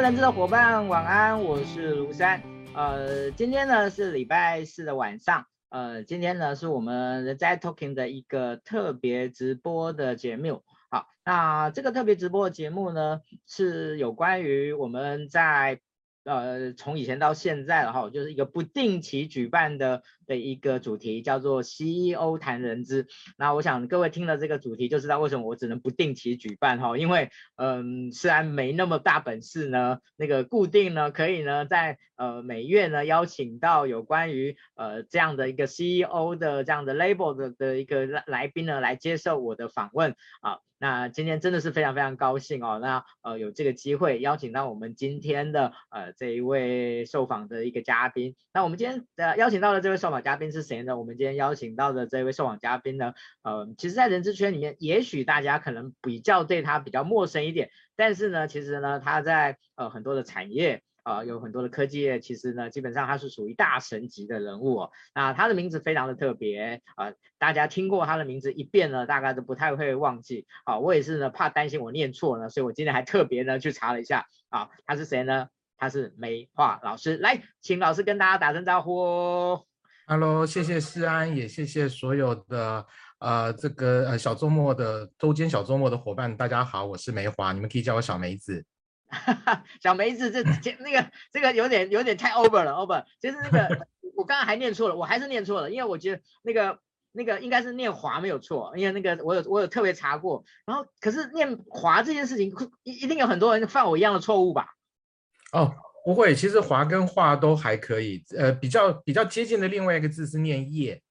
人资的伙伴，晚安，我是卢山。呃，今天呢是礼拜四的晚上，呃，今天呢是我们人在 Talking 的一个特别直播的节目。好，那这个特别直播的节目呢，是有关于我们在。呃，从以前到现在的话，就是一个不定期举办的的一个主题，叫做 CEO 谈人资。那我想各位听了这个主题，就知道为什么我只能不定期举办哈，因为嗯，虽然没那么大本事呢，那个固定呢，可以呢，在呃每月呢邀请到有关于呃这样的一个 CEO 的这样的 label 的的一个来宾呢来接受我的访问啊。那今天真的是非常非常高兴哦，那呃有这个机会邀请到我们今天的呃这一位受访的一个嘉宾。那我们今天呃邀请到的这位受嘉宾是谁呢？我们今天邀请到的这位受访嘉宾呢，呃，其实在人资圈里面，也许大家可能比较对他比较陌生一点，但是呢，其实呢他在呃很多的产业。啊、有很多的科技业，其实呢，基本上他是属于大神级的人物哦。那他的名字非常的特别啊、呃，大家听过他的名字一遍呢，大概都不太会忘记啊、我也是呢，怕担心我念错呢，所以我今天还特别呢去查了一下啊、他是谁呢？他是梅樺老师，来，请老师跟大家打声招呼。Hello，谢谢世安，也谢谢所有的呃这个呃小周末的周间小周末的伙伴，大家好，我是梅华，你们可以叫我小梅子。小梅子，这这那个这个有点有点太 over 了，over。其实那个 我刚刚还念错了，我还是念错了，因为我觉得那个那个应该是念华没有错，因为那个我有我有特别查过。然后可是念华这件事情，一一定有很多人犯我一样的错误吧？哦，不会，其实华跟画都还可以。呃，比较比较接近的另外一个字是念叶，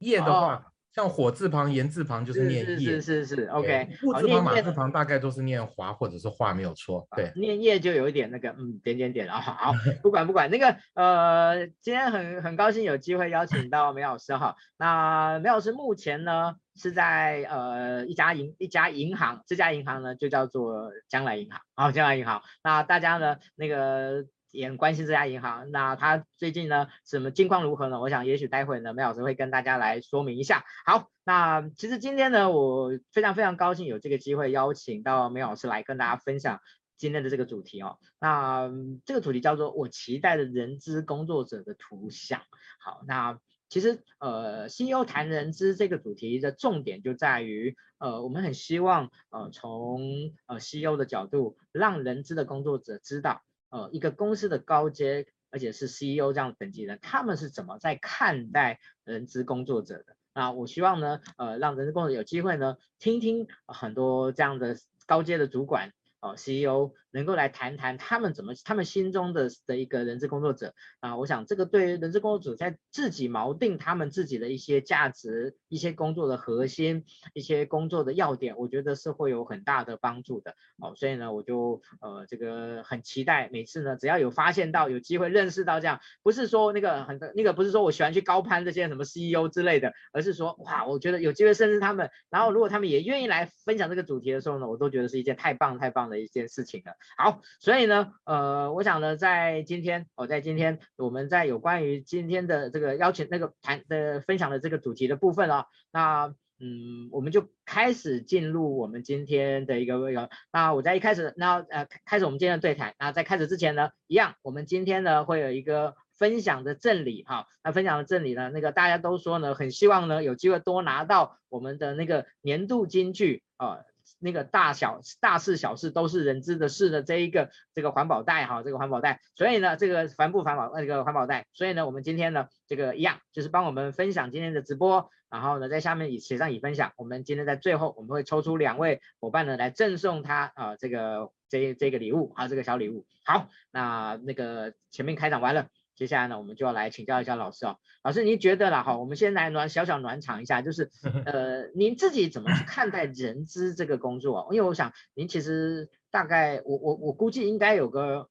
叶的话。哦像火字旁、言字旁就是念叶，是是是是，OK。木字旁、马字旁大概都是念华或者是化，没有错。对，念叶就有一点那个，嗯，点点点啊。好，不管不管，那个呃，今天很很高兴有机会邀请到 梅老师哈。那梅老师目前呢是在呃一家银一家银行，这家银行呢就叫做将来银行，好，将来银行。那大家呢那个。也很关心这家银行，那他最近呢，什么近况如何呢？我想也许待会呢，梅老师会跟大家来说明一下。好，那其实今天呢，我非常非常高兴有这个机会邀请到梅老师来跟大家分享今天的这个主题哦。那这个主题叫做我期待的人资工作者的图像。好，那其实呃，CEO 谈人资这个主题的重点就在于呃，我们很希望呃，从呃 CEO 的角度，让人资的工作者知道。呃，一个公司的高阶，而且是 CEO 这样的等级的，他们是怎么在看待人资工作者的？那我希望呢，呃，让人资工作者有机会呢，听听很多这样的高阶的主管。哦，CEO 能够来谈谈他们怎么，他们心中的的一个人资工作者啊，我想这个对于人资工作者在自己锚定他们自己的一些价值、一些工作的核心、一些工作的要点，我觉得是会有很大的帮助的。哦，所以呢，我就呃这个很期待每次呢，只要有发现到有机会认识到这样，不是说那个很那个不是说我喜欢去高攀这些什么 CEO 之类的，而是说哇，我觉得有机会认识他们，然后如果他们也愿意来分享这个主题的时候呢，我都觉得是一件太棒太棒的一件事情了。好，所以呢，呃，我想呢，在今天，我、在今天，我们在有关于今天的这个邀请那个谈的分享的这个主题的部分啊、那嗯，我们就开始进入我们今天的一个一个。那我在一开始，那呃，开始我们今天的对谈。那在开始之前呢，一样，我们今天呢会有一个分享的赠礼哈。那分享的赠礼呢，那个大家都说呢，很希望呢有机会多拿到我们的那个年度金句啊。那个大小大事小事都是人知的事的这一个这个环保袋哈，这个环保袋，所以呢，这个帆布环保那个环保袋，所以呢，我们今天呢，这个一样就是帮我们分享今天的直播，然后呢，在下面写上已分享，我们今天在最后我们会抽出两位伙伴呢来赠送他啊这个这这个礼物啊这个小礼物。好，那那个前面开场完了。接下来呢，我们就要来请教一下老师哦。老师，您觉得了哈？我们先来暖小小暖场一下，就是 呃，您自己怎么去看待人资这个工作？因为我想您其实大概我我我估计应该有个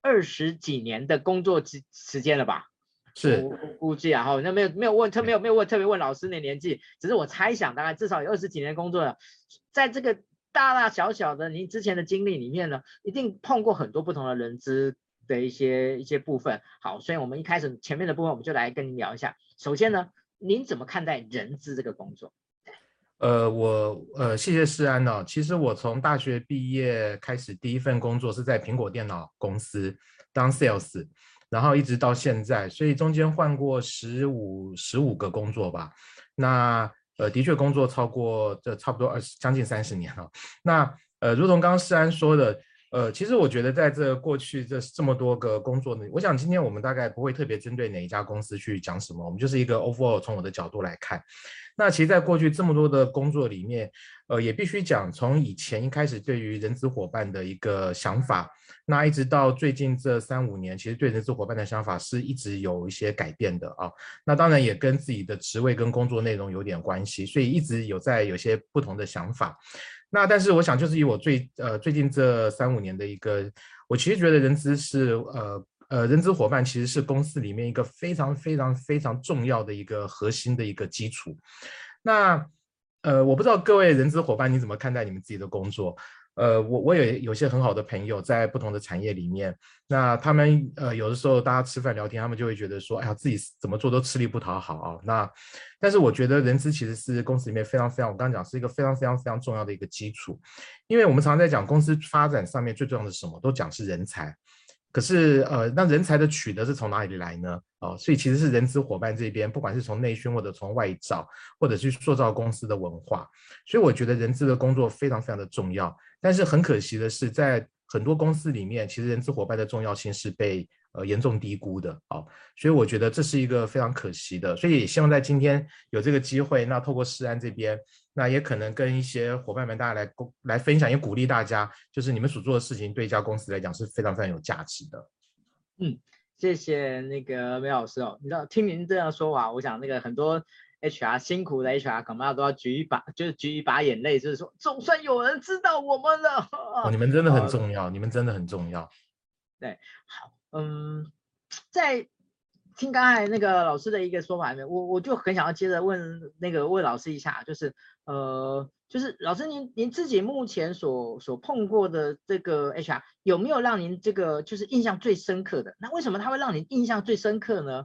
二十几年的工作时时间了吧？是，我估计啊哈，那没有没有问特没有没有问特别问老师那年纪，只是我猜想大概至少有二十几年工作了，在这个大大小小的您之前的经历里面呢，一定碰过很多不同的人资。的一些一些部分，好，所以我们一开始前面的部分，我们就来跟您聊一下。首先呢，您怎么看待人资这个工作？呃，我呃，谢谢世安、哦。其实我从大学毕业开始，第一份工作是在苹果电脑公司当 sales，然后一直到现在，所以中间换过十五十五个工作吧。那呃，的确工作超过这差不多二十将近三十年了。那呃，如同刚刚世安说的，呃，其实我觉得在这过去这这么多个工作呢，我想今天我们大概不会特别针对哪一家公司去讲什么，我们就是一个 overall 从我的角度来看。那其实，在过去这么多的工作里面，呃，也必须讲，从以前一开始对于人资伙伴的一个想法，那一直到最近这三五年，其实对人资伙伴的想法是一直有一些改变的啊。那当然也跟自己的职位跟工作内容有点关系，所以一直有在有些不同的想法。那但是我想，就是以我最呃最近这三五年的一个，我其实觉得人资是呃。呃，人资伙伴其实是公司里面一个非常非常非常重要的一个核心的一个基础。那呃，我不知道各位人资伙伴你怎么看待你们自己的工作？呃，我我也有些很好的朋友在不同的产业里面，那他们呃有的时候大家吃饭聊天，他们就会觉得说，哎呀，自己怎么做都吃力不讨好啊。那但是我觉得人资其实是公司里面非常非常，我刚刚讲是一个非常非常非常重要的一个基础，因为我们常常在讲公司发展上面最重要的是什么，都讲是人才。可是，呃，那人才的取得是从哪里来呢？哦，所以其实是人资伙伴这边，不管是从内训或者从外招，或者去塑造公司的文化。所以我觉得人资的工作非常非常的重要。但是很可惜的是，在很多公司里面，其实人资伙伴的重要性是被呃严重低估的。哦，所以我觉得这是一个非常可惜的。所以也希望在今天有这个机会，那透过世安这边。那也可能跟一些伙伴们，大家来共来分享，也鼓励大家，就是你们所做的事情对一家公司来讲是非常非常有价值的。嗯，谢谢那个梅老师哦。你知道听您这样说话，我想那个很多 HR 辛苦的 HR 恐怕都要举一把，就是举一把眼泪，就是说总算有人知道我们了。哦，你们真的很重要，你们真的很重要。对，好，嗯，在。听刚才那个老师的一个说法里面，我我就很想要接着问那个问老师一下，就是呃，就是老师您您自己目前所所碰过的这个 HR 有没有让您这个就是印象最深刻的？那为什么他会让你印象最深刻呢？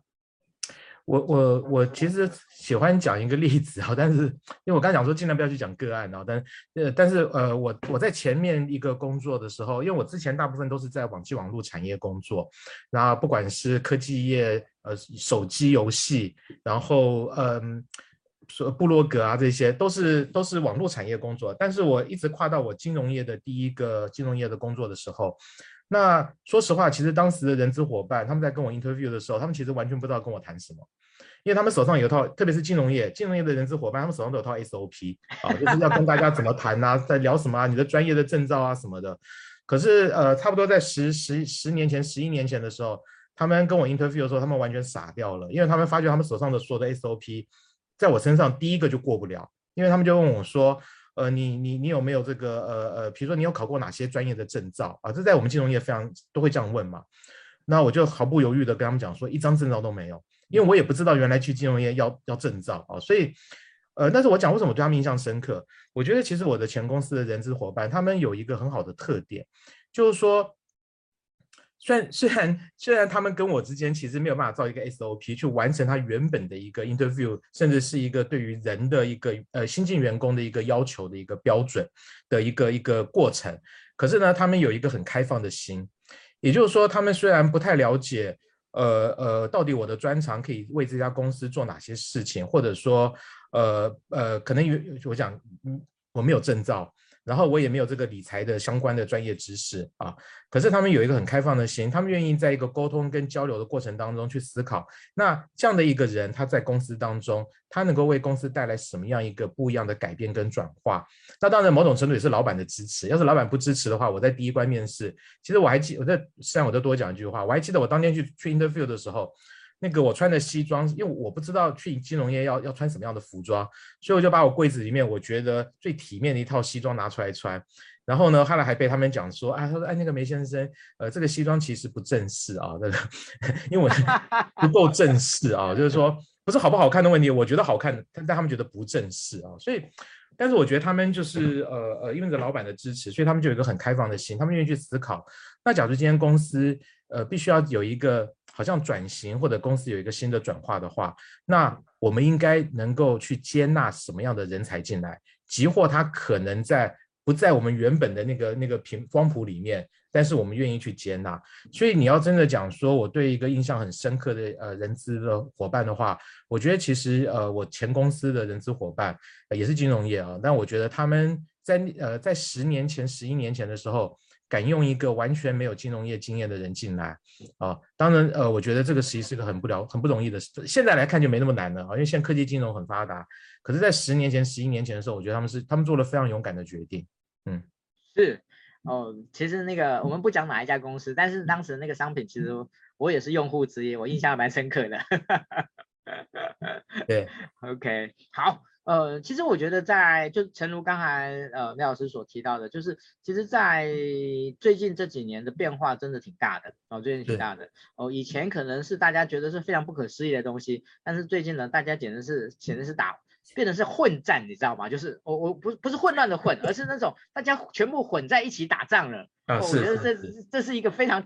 我我我其实喜欢讲一个例子啊，但是因为我刚才讲说尽量不要去讲个案啊，但呃但是呃我我在前面一个工作的时候，因为我之前大部分都是在网际网络产业工作，然后不管是科技业、呃手机游戏，然后嗯说布洛格啊这些都是都是网络产业工作，但是我一直跨到我金融业的第一个金融业的工作的时候。那说实话，其实当时的人资伙伴他们在跟我 interview 的时候，他们其实完全不知道跟我谈什么，因为他们手上有一套，特别是金融业，金融业的人资伙伴，他们手上都有套 SOP 啊，就是要跟大家怎么谈啊，在聊什么啊，你的专业的证照啊什么的。可是呃，差不多在十十十年前、十一年前的时候，他们跟我 interview 的时候，他们完全傻掉了，因为他们发觉他们手上的所有的 SOP，在我身上第一个就过不了，因为他们就问我说。呃，你你你有没有这个呃呃，比如说你有考过哪些专业的证照啊？这在我们金融业非常都会这样问嘛。那我就毫不犹豫的跟他们讲说，一张证照都没有，因为我也不知道原来去金融业要要证照啊。所以，呃，但是我讲为什么对他们印象深刻？我觉得其实我的前公司的人资伙伴，他们有一个很好的特点，就是说。虽然 虽然虽然他们跟我之间其实没有办法造一个 SOP 去完成他原本的一个 interview，甚至是一个对于人的一个呃新进员工的一个要求的一个标准的一个一个过程，可是呢，他们有一个很开放的心，也就是说，他们虽然不太了解，呃呃，到底我的专长可以为这家公司做哪些事情，或者说，呃呃，可能有我讲，嗯，我没有证照。然后我也没有这个理财的相关的专业知识啊，可是他们有一个很开放的心，他们愿意在一个沟通跟交流的过程当中去思考，那这样的一个人他在公司当中，他能够为公司带来什么样一个不一样的改变跟转化？那当然某种程度也是老板的支持。要是老板不支持的话，我在第一关面试，其实我还记，我在实际上我再多讲一句话，我还记得我当天去去 interview 的时候。那个我穿的西装，因为我不知道去金融业要要穿什么样的服装，所以我就把我柜子里面我觉得最体面的一套西装拿出来穿。然后呢，后来还被他们讲说，啊，他说，哎，那个梅先生，呃，这个西装其实不正式啊，这个，因为我不够正式啊，就是说不是好不好看的问题，我觉得好看，但但他们觉得不正式啊，所以，但是我觉得他们就是呃呃，因为这老板的支持，所以他们就有一个很开放的心，他们愿意去思考。那假如今天公司呃必须要有一个。好像转型或者公司有一个新的转化的话，那我们应该能够去接纳什么样的人才进来，即或他可能在不在我们原本的那个那个平光谱里面，但是我们愿意去接纳。所以你要真的讲说，我对一个印象很深刻的呃人资的伙伴的话，我觉得其实呃我前公司的人资伙伴、也是金融业啊，但我觉得他们在呃在十年前、十一年前的时候。敢用一个完全没有金融业经验的人进来，啊，当然，呃，我觉得这个实际是个很不了、很不容易的事。现在来看就没那么难了啊，因为现在科技金融很发达。可是，在十年前、十一年前的时候，我觉得他们是他们做了非常勇敢的决定。嗯，是哦，其实那个我们不讲哪一家公司，但是当时那个商品，其实我也是用户之一，我印象蛮深刻的。对，OK，好。呃，其实我觉得在就诚如刚才呃廖老师所提到的，就是其实，在最近这几年的变化真的挺大的哦，最近挺大的哦。以前可能是大家觉得是非常不可思议的东西，但是最近呢，大家简直是简直是打变成是混战，你知道吗？就是我我不不是混乱的混，而是那种大家全部混在一起打仗了。哦，我觉得这这是一个非常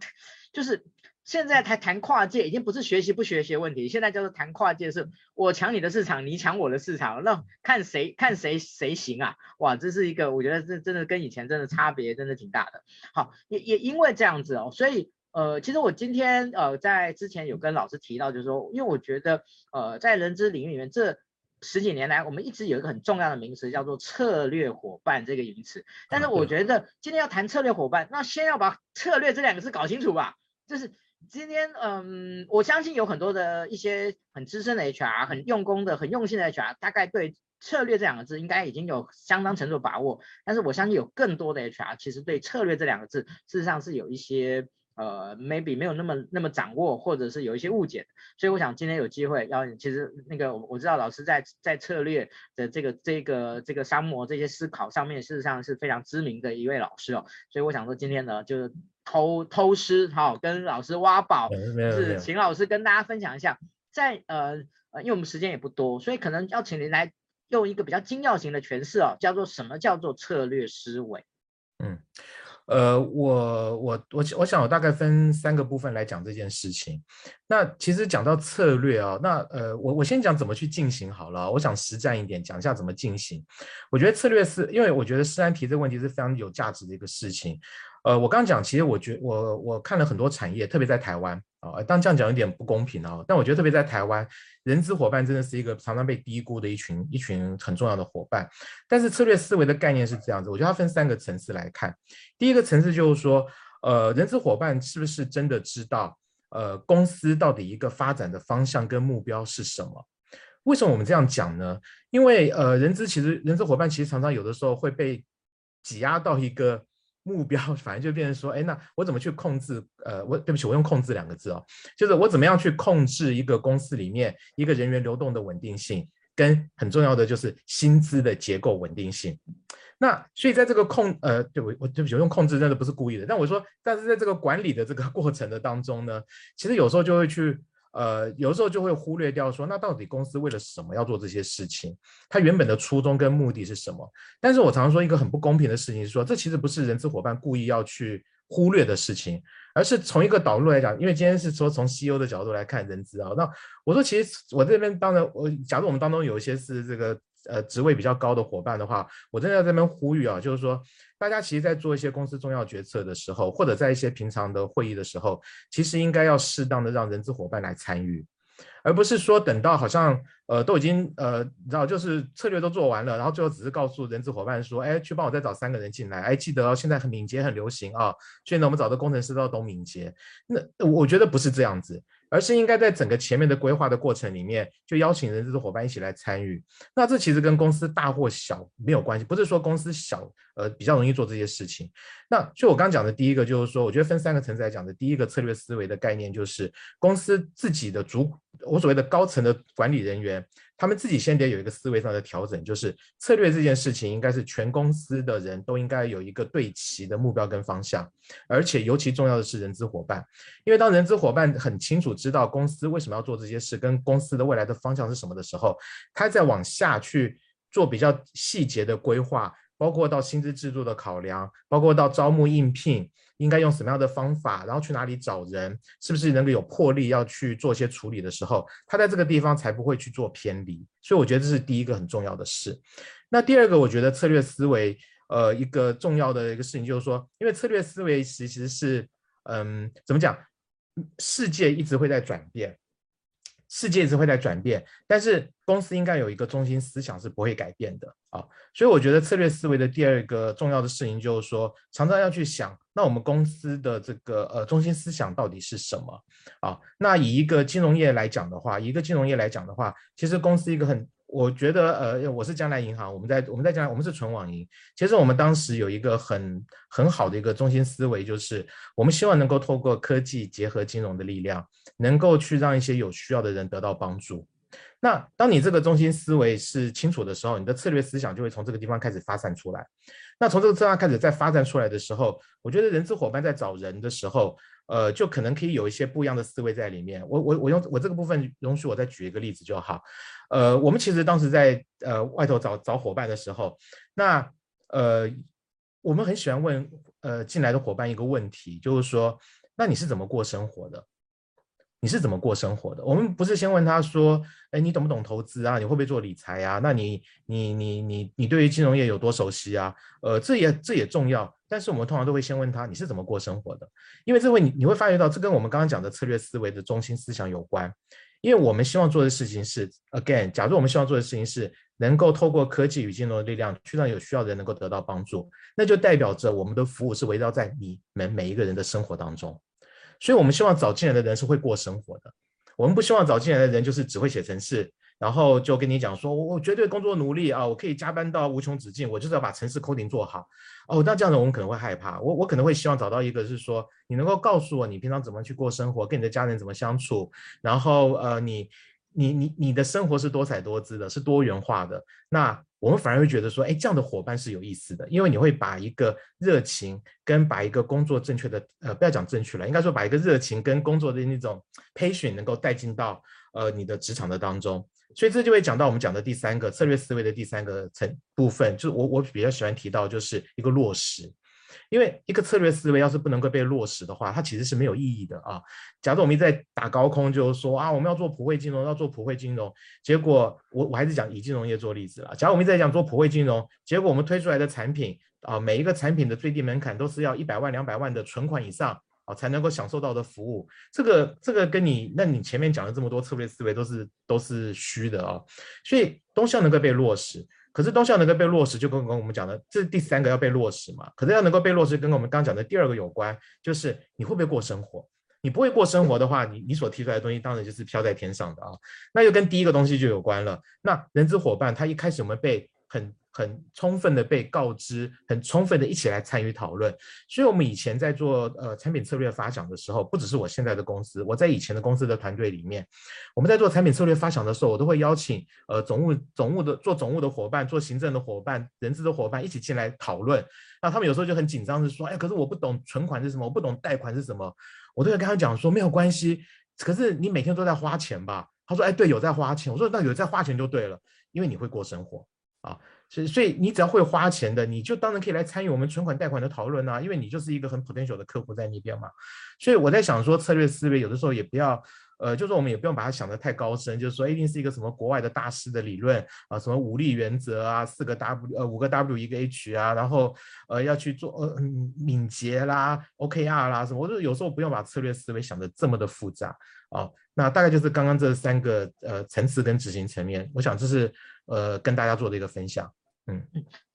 就是。现在才谈跨界已经不是学习不学习的问题，现在叫做谈跨界，是我抢你的市场，你抢我的市场，那看谁看谁谁行啊！哇，这是一个我觉得这真的跟以前真的差别真的挺大的。好，也也因为这样子哦，所以呃，其实我今天呃在之前有跟老师提到，就是说，因为我觉得呃在人资领域里面这十几年来，我们一直有一个很重要的名词叫做策略伙伴这个名词，但是我觉得今天要谈策略伙伴，那先要把策略这两个字搞清楚吧，就是。今天，嗯，我相信有很多的一些很资深的 HR，很用功的、很用心的 HR，大概对策略这两个字应该已经有相当程度把握。但是我相信有更多的 HR，其实对策略这两个字，事实上是有一些呃，maybe 没有那么那么掌握，或者是有一些误解。所以我想今天有机会要，其实那个我我知道老师在在策略的这个这个这个商模这些思考上面，事实上是非常知名的一位老师哦。所以我想说今天呢，就是。偷偷师好，跟老师挖宝，是请老师跟大家分享一下，在呃呃，因为我们时间也不多，所以可能要请您来用一个比较精要型的诠释哦，叫做什么叫做策略思维？嗯，呃，我我我我想我大概分三个部分来讲这件事情。那其实讲到策略啊，那呃，我我先讲怎么去进行好了，我想实战一点，讲一下怎么进行。我觉得策略是因为我觉得施安提这个问题是非常有价值的一个事情。呃，我刚刚讲，其实我觉我我看了很多产业，特别在台湾啊，当这样讲有点不公平啊，但我觉得特别在台湾，人资伙伴真的是一个常常被低估的一群一群很重要的伙伴。但是策略思维的概念是这样子，我觉得它分三个层次来看。第一个层次就是说，呃，人资伙伴是不是真的知道，呃，公司到底一个发展的方向跟目标是什么？为什么我们这样讲呢？因为呃，人资其实人资伙伴其实常常有的时候会被挤压到一个。目标反正就变成说，哎，那我怎么去控制？呃，我对不起，我用“控制”两个字哦，就是我怎么样去控制一个公司里面一个人员流动的稳定性，跟很重要的就是薪资的结构稳定性。那所以在这个控，呃，对我我对不起，我用“控制”真的不是故意的，但我说，但是在这个管理的这个过程的当中呢，其实有时候就会去。呃，有时候就会忽略掉说，那到底公司为了什么要做这些事情？它原本的初衷跟目的是什么？但是我常常说一个很不公平的事情是说，这其实不是人资伙伴故意要去忽略的事情，而是从一个导入来讲，因为今天是说从 CEO 的角度来看人资啊。那我说其实我这边当然，我假如我们当中有一些是这个。呃，职位比较高的伙伴的话，我真的在这边呼吁啊，就是说，大家其实，在做一些公司重要决策的时候，或者在一些平常的会议的时候，其实应该要适当的让人资伙伴来参与，而不是说等到好像呃都已经呃，你知道，就是策略都做完了，然后最后只是告诉人资伙伴说，哎，去帮我再找三个人进来，哎，记得哦，现在很敏捷很流行啊，所以呢，我们找的工程师都要懂敏捷，那我觉得不是这样子。而是应该在整个前面的规划的过程里面，就邀请人资的伙伴一起来参与。那这其实跟公司大或小没有关系，不是说公司小呃比较容易做这些事情。那就我刚讲的第一个就是说，我觉得分三个层次来讲的，第一个策略思维的概念就是公司自己的主，我所谓的高层的管理人员。他们自己先得有一个思维上的调整，就是策略这件事情应该是全公司的人都应该有一个对齐的目标跟方向，而且尤其重要的是人资伙伴，因为当人资伙伴很清楚知道公司为什么要做这些事，跟公司的未来的方向是什么的时候，他再往下去做比较细节的规划。包括到薪资制度的考量，包括到招募应聘应该用什么样的方法，然后去哪里找人，是不是能够有魄力要去做一些处理的时候，他在这个地方才不会去做偏离。所以我觉得这是第一个很重要的事。那第二个，我觉得策略思维，呃，一个重要的一个事情就是说，因为策略思维其实是，嗯，怎么讲？世界一直会在转变。世界一直会在转变，但是公司应该有一个中心思想是不会改变的啊。所以我觉得策略思维的第二个重要的事情就是说，常常要去想，那我们公司的这个呃中心思想到底是什么啊？那以一个金融业来讲的话，一个金融业来讲的话，其实公司一个很。我觉得，呃，我是将来银行，我们在我们在将来，我们是纯网银。其实我们当时有一个很很好的一个中心思维，就是我们希望能够透过科技结合金融的力量，能够去让一些有需要的人得到帮助。那当你这个中心思维是清楚的时候，你的策略思想就会从这个地方开始发散出来。那从这个地方开始再发展出来的时候，我觉得人资伙伴在找人的时候，呃，就可能可以有一些不一样的思维在里面。我我我用我这个部分容许我再举一个例子就好。呃，我们其实当时在呃外头找找伙伴的时候，那呃我们很喜欢问呃进来的伙伴一个问题，就是说，那你是怎么过生活的？你是怎么过生活的？我们不是先问他说，哎，你懂不懂投资啊？你会不会做理财啊？那你你你你你对于金融业有多熟悉啊？呃，这也这也重要，但是我们通常都会先问他，你是怎么过生活的？因为这会你你会发觉到，这跟我们刚刚讲的策略思维的中心思想有关。因为我们希望做的事情是，again，假如我们希望做的事情是能够透过科技与金融的力量，去让有需要的人能够得到帮助，那就代表着我们的服务是围绕在你们每一个人的生活当中。所以，我们希望找进来的人是会过生活的。我们不希望找进来的人就是只会写程式，然后就跟你讲说，我我绝对工作努力啊，我可以加班到无穷止境，我就是要把程式 coding 做好。哦，那这样子我们可能会害怕。我我可能会希望找到一个是说，你能够告诉我你平常怎么去过生活，跟你的家人怎么相处，然后呃，你你你你的生活是多彩多姿的，是多元化的。那我们反而会觉得说，哎，这样的伙伴是有意思的，因为你会把一个热情跟把一个工作正确的，呃，不要讲正确了，应该说把一个热情跟工作的那种 p a t i e n t 能够带进到呃你的职场的当中，所以这就会讲到我们讲的第三个策略思维的第三个层部分，就是我我比较喜欢提到就是一个落实。因为一个策略思维要是不能够被落实的话，它其实是没有意义的啊。假如我们一直在打高空，就是说啊，我们要做普惠金融，要做普惠金融，结果我我还是讲以金融业做例子了。假如我们一直在讲做普惠金融，结果我们推出来的产品啊，每一个产品的最低门槛都是要一百万、两百万的存款以上啊，才能够享受到的服务。这个这个跟你，那你前面讲的这么多策略思维都是都是虚的啊。所以东西要能够被落实。可是东西要能够被落实，就跟跟我们讲的，这是第三个要被落实嘛。可是要能够被落实，跟我们刚讲的第二个有关，就是你会不会过生活？你不会过生活的话，你你所提出来的东西当然就是飘在天上的啊。那就跟第一个东西就有关了。那人资伙伴他一开始我们被很。很充分的被告知，很充分的一起来参与讨论。所以，我们以前在做呃产品策略发想的时候，不只是我现在的公司，我在以前的公司的团队里面，我们在做产品策略发想的时候，我都会邀请呃总务总务的做总务的伙伴、做行政的伙伴、人资的伙伴一起进来讨论。那他们有时候就很紧张，是说，哎，可是我不懂存款是什么，我不懂贷款是什么，我都会跟他讲说，没有关系，可是你每天都在花钱吧？他说，哎，对，有在花钱。我说，那有在花钱就对了，因为你会过生活啊。所以，所以你只要会花钱的，你就当然可以来参与我们存款贷款的讨论啊，因为你就是一个很 potential 的客户在那边嘛。所以我在想说，策略思维有的时候也不要，呃，就是我们也不用把它想得太高深，就是说一定是一个什么国外的大师的理论啊，什么五力原则啊，四个 W 呃五个 W 一个 H 啊，然后呃要去做呃敏捷啦，OKR 啦什么，我就有时候不用把策略思维想得这么的复杂啊。那大概就是刚刚这三个呃层次跟执行层面，我想这是呃跟大家做的一个分享。嗯，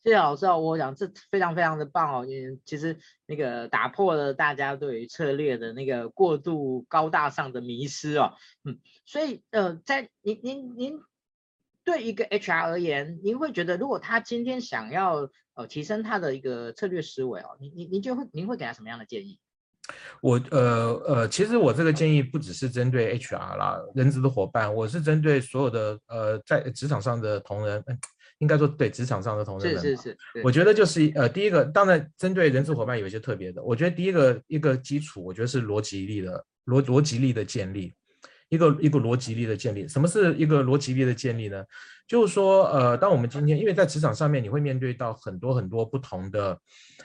谢谢老师哦，我讲这非常非常的棒哦，因为其实那个打破了大家对于策略的那个过度高大上的迷失哦，嗯，所以呃，在您您您对一个 HR 而言，您会觉得如果他今天想要呃提升他的一个策略思维哦，您您您就会您会给他什么样的建议？我呃呃，其实我这个建议不只是针对 HR 啦，人资的伙伴，我是针对所有的呃在职场上的同仁。应该说，对职场上的同仁们，是是是，我觉得就是呃，第一个，当然针对人事伙伴有一些特别的。我觉得第一个一个基础，我觉得是逻辑力的逻逻辑力的建立。一个一个逻辑力的建立。什么是一个逻辑力的建立呢？就是说，呃，当我们今天因为在职场上面，你会面对到很多很多不同的，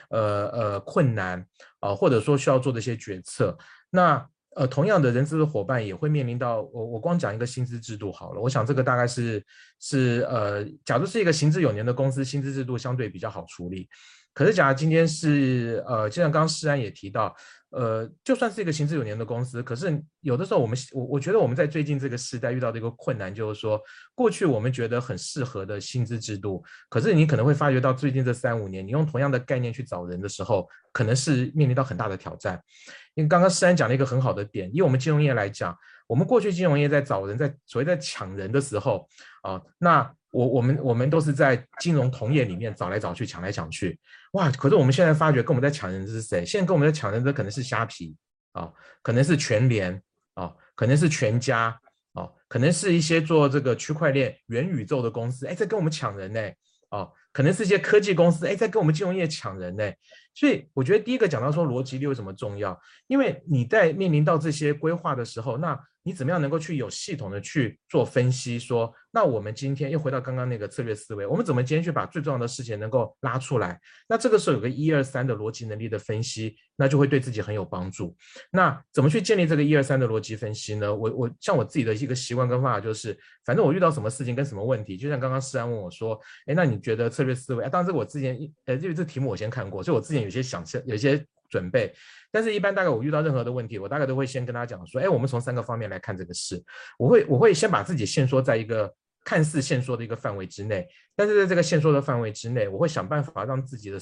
呃呃困难啊、呃，或者说需要做的一些决策。那呃，同样的人资的伙伴也会面临到我我光讲一个薪资制度好了，我想这个大概是是呃，假如是一个行之有年的公司，薪资制度相对比较好处理。可是假如今天是呃，就像刚刚诗安也提到。呃，就算是一个行之有年的公司，可是有的时候我们我我觉得我们在最近这个时代遇到的一个困难就是说，过去我们觉得很适合的薪资制度，可是你可能会发觉到最近这三五年，你用同样的概念去找人的时候，可能是面临到很大的挑战。因为刚刚诗安讲了一个很好的点，以我们金融业来讲，我们过去金融业在找人，在所谓在抢人的时候啊，那。我我们我们都是在金融同业里面找来找去，抢来抢去，哇！可是我们现在发觉，跟我们在抢人的是谁？现在跟我们在抢人的可能是虾皮啊，可能是全联啊，可能是全家啊，可能是一些做这个区块链、元宇宙的公司，哎，在跟我们抢人呢。啊，可能是一些科技公司，哎，在跟我们金融业抢人呢。所以我觉得第一个讲到说逻辑力为什么重要，因为你在面临到这些规划的时候，那。你怎么样能够去有系统的去做分析？说，那我们今天又回到刚刚那个策略思维，我们怎么今天去把最重要的事情能够拉出来？那这个时候有个一二三的逻辑能力的分析，那就会对自己很有帮助。那怎么去建立这个一二三的逻辑分析呢？我我像我自己的一个习惯跟方法就是，反正我遇到什么事情跟什么问题，就像刚刚诗安问我说，哎，那你觉得策略思维？啊，当然这个我之前一呃，因为这题目我先看过，所以我之前有些想象，有些。准备，但是一般大概我遇到任何的问题，我大概都会先跟他讲说，哎，我们从三个方面来看这个事。我会我会先把自己限缩在一个看似限缩的一个范围之内，但是在这个限缩的范围之内，我会想办法让自己的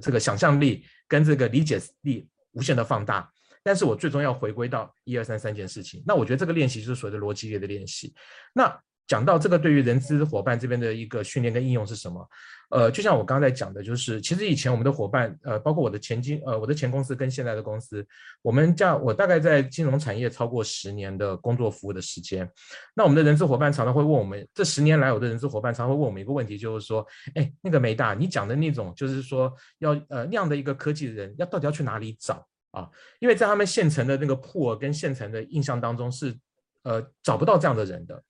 这个想象力跟这个理解力无限的放大。但是我最终要回归到一二三三件事情。那我觉得这个练习就是所谓的逻辑力的练习。那讲到这个对于人资伙伴这边的一个训练跟应用是什么？呃，就像我刚才讲的，就是其实以前我们的伙伴，呃，包括我的前金，呃，我的前公司跟现在的公司，我们这样，我大概在金融产业超过十年的工作服务的时间。那我们的人资伙伴常常会问我们，这十年来，我的人资伙伴常常会问我们一个问题，就是说，哎，那个美大，你讲的那种，就是说要呃那样的一个科技的人，要到底要去哪里找啊？因为在他们现成的那个 pool 跟现成的印象当中是，呃，找不到这样的人的。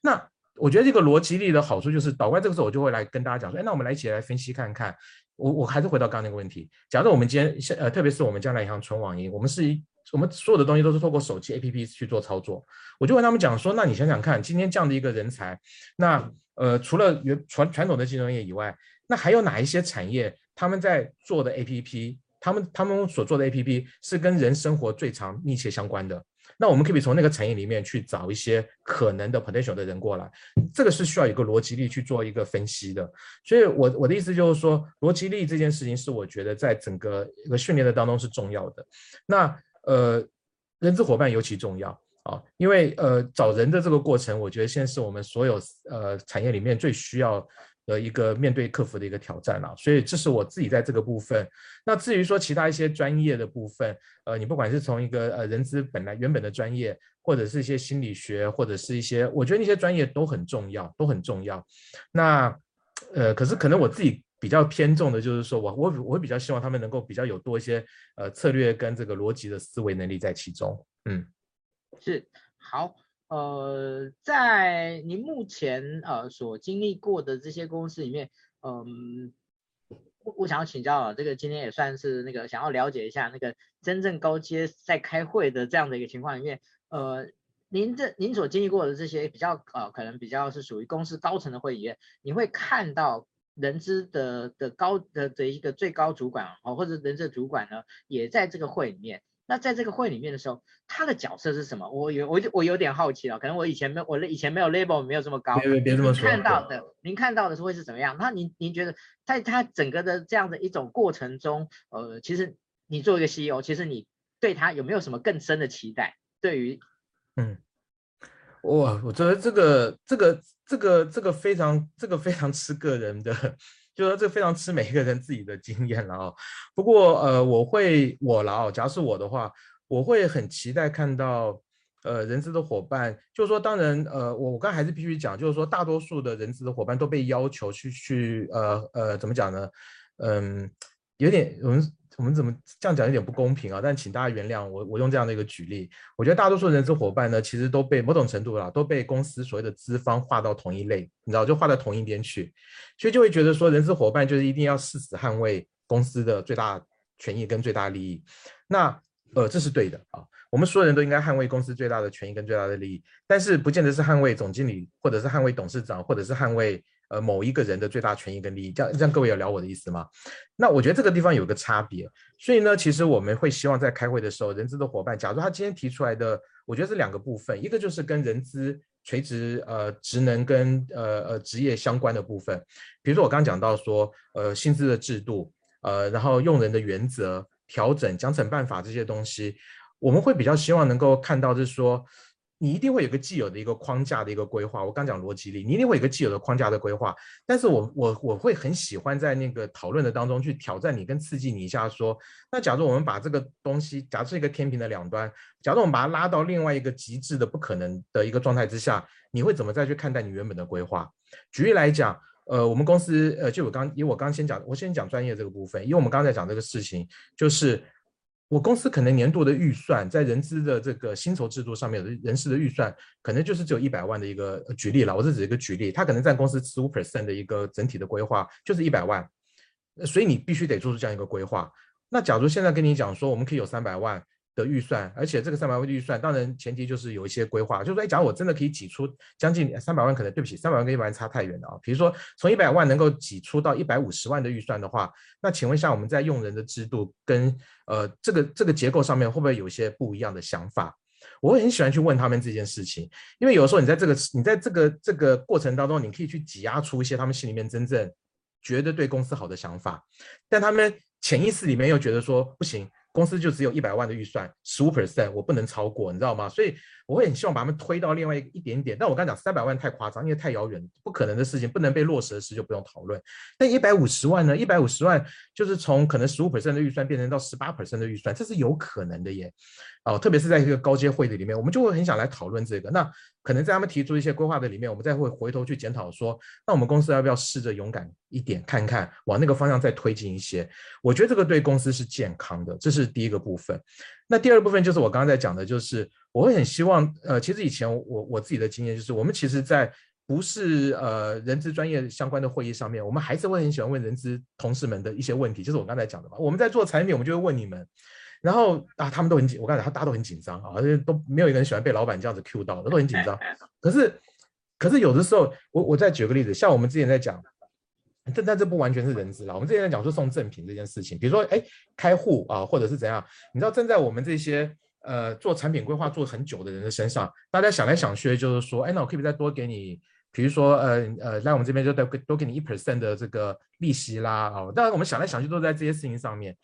那我觉得这个逻辑力的好处就是，导怪这个时候我就会来跟大家讲说，哎，那我们来一起来分析看看。我我还是回到刚刚那个问题，假设我们今天现呃，特别是我们将来银行纯网银，我们是一我们所有的东西都是透过手机 APP 去做操作，我就跟他们讲说，那你想想看，今天这样的一个人才，那呃，除了原传传统的金融业以外，那还有哪一些产业他们在做的 APP，他们他们所做的 APP 是跟人生活最常密切相关的？那我们可以从那个产业里面去找一些可能的 potential 的人过来，这个是需要一个逻辑力去做一个分析的。所以我，我我的意思就是说，逻辑力这件事情是我觉得在整个一个训练的当中是重要的。那呃，人资伙伴尤其重要啊，因为呃，找人的这个过程，我觉得现在是我们所有呃产业里面最需要。的一个面对客服的一个挑战了，所以这是我自己在这个部分。那至于说其他一些专业的部分，呃，你不管是从一个呃人资本来原本的专业，或者是一些心理学，或者是一些，我觉得那些专业都很重要，都很重要。那呃，可是可能我自己比较偏重的就是说，我我我会比较希望他们能够比较有多一些呃策略跟这个逻辑的思维能力在其中。嗯，是好。呃，在您目前呃所经历过的这些公司里面，嗯，我我想要请教啊，这个今天也算是那个想要了解一下那个真正高阶在开会的这样的一个情况里面，呃，您这您所经历过的这些比较呃可能比较是属于公司高层的会议，你会看到人资的的高的的一个最高主管哦，或者人资主管呢也在这个会里面。那在这个会里面的时候，他的角色是什么？我有我我有点好奇了，可能我以前没有我以前没有 label 没有这么高。别别这么说。看到的，您看到的是会是怎么样？那您您觉得，在他整个的这样的一种过程中，呃，其实你作为一个 CEO，其实你对他有没有什么更深的期待？对于，嗯，我我觉得这个这个这个这个非常这个非常吃个人的。就是说这非常吃每一个人自己的经验了啊。不过呃，我会我了哦。假如是我的话，我会很期待看到呃人资的伙伴。就是说，当然呃，我我刚还是必须讲，就是说，大多数的人资的伙伴都被要求去去呃呃怎么讲呢？嗯，有点我们我们怎么这样讲有点不公平啊？但请大家原谅我，我用这样的一个举例，我觉得大多数人资伙伴呢，其实都被某种程度啦，都被公司所谓的资方划到同一类，你知道，就划到同一边去，所以就会觉得说，人资伙伴就是一定要誓死捍卫公司的最大权益跟最大利益。那呃，这是对的啊，我们所有人都应该捍卫公司最大的权益跟最大的利益，但是不见得是捍卫总经理，或者是捍卫董事长，或者是捍卫。呃，某一个人的最大权益跟利益，这样这样各位有聊我的意思吗？那我觉得这个地方有个差别，所以呢，其实我们会希望在开会的时候，人资的伙伴，假如他今天提出来的，我觉得是两个部分，一个就是跟人资垂直呃职能跟呃呃职业相关的部分，比如说我刚刚讲到说，呃薪资的制度，呃然后用人的原则调整奖惩办法这些东西，我们会比较希望能够看到就是说。你一定会有个既有的一个框架的一个规划，我刚讲逻辑力，你一定会有个既有的框架的规划。但是我我我会很喜欢在那个讨论的当中去挑战你跟刺激你一下，说，那假如我们把这个东西，假设一个天平的两端，假如我们把它拉到另外一个极致的不可能的一个状态之下，你会怎么再去看待你原本的规划？举例来讲，呃，我们公司，呃，就我刚因为我刚先讲，我先讲专业这个部分，因为我们刚才讲这个事情就是。我公司可能年度的预算，在人资的这个薪酬制度上面，人事的预算可能就是只有一百万的一个举例了。我这只是一个举例，他可能占公司十五 percent 的一个整体的规划，就是一百万，所以你必须得做出这样一个规划。那假如现在跟你讲说，我们可以有三百万。的预算，而且这个三百万的预算，当然前提就是有一些规划，就是说，哎，假如我真的可以挤出将近三百万，可能对不起，三百万跟一百万差太远了啊。比如说，从一百万能够挤出到一百五十万的预算的话，那请问一下，我们在用人的制度跟呃这个这个结构上面，会不会有一些不一样的想法？我会很喜欢去问他们这件事情，因为有时候你在这个你在这个这个过程当中，你可以去挤压出一些他们心里面真正觉得对公司好的想法，但他们潜意识里面又觉得说不行。公司就只有一百万的预算，十五 percent 我不能超过，你知道吗？所以我会很希望把他们推到另外一点点。但我刚讲三百万太夸张，因为太遥远，不可能的事情，不能被落实的事就不用讨论。但一百五十万呢？一百五十万就是从可能十五 percent 的预算变成到十八 percent 的预算，这是有可能的耶。哦，特别是在一个高阶会议里面，我们就会很想来讨论这个。那可能在他们提出一些规划的里面，我们再会回头去检讨说，那我们公司要不要试着勇敢一点，看看往那个方向再推进一些？我觉得这个对公司是健康的，这是第一个部分。那第二部分就是我刚刚在讲的，就是我会很希望，呃，其实以前我我自己的经验就是，我们其实，在不是呃人资专业相关的会议上面，我们还是会很喜欢问人资同事们的一些问题，就是我刚才讲的嘛。我们在做产品，我们就会问你们。然后啊，他们都很紧，我刚才他大家都很紧张啊，而且都没有一个人喜欢被老板这样子 Q 到的，都很紧张。可是，可是有的时候，我我再举个例子，像我们之前在讲，但但这不完全是人资啦，我们之前在讲说送赠品这件事情，比如说哎开户啊，或者是怎样，你知道站在我们这些呃做产品规划做很久的人的身上，大家想来想去就是说，哎，那我可不可以再多给你，比如说呃呃，来我们这边就多多给你一 percent 的这个利息啦啊，当然我们想来想去都在这些事情上面。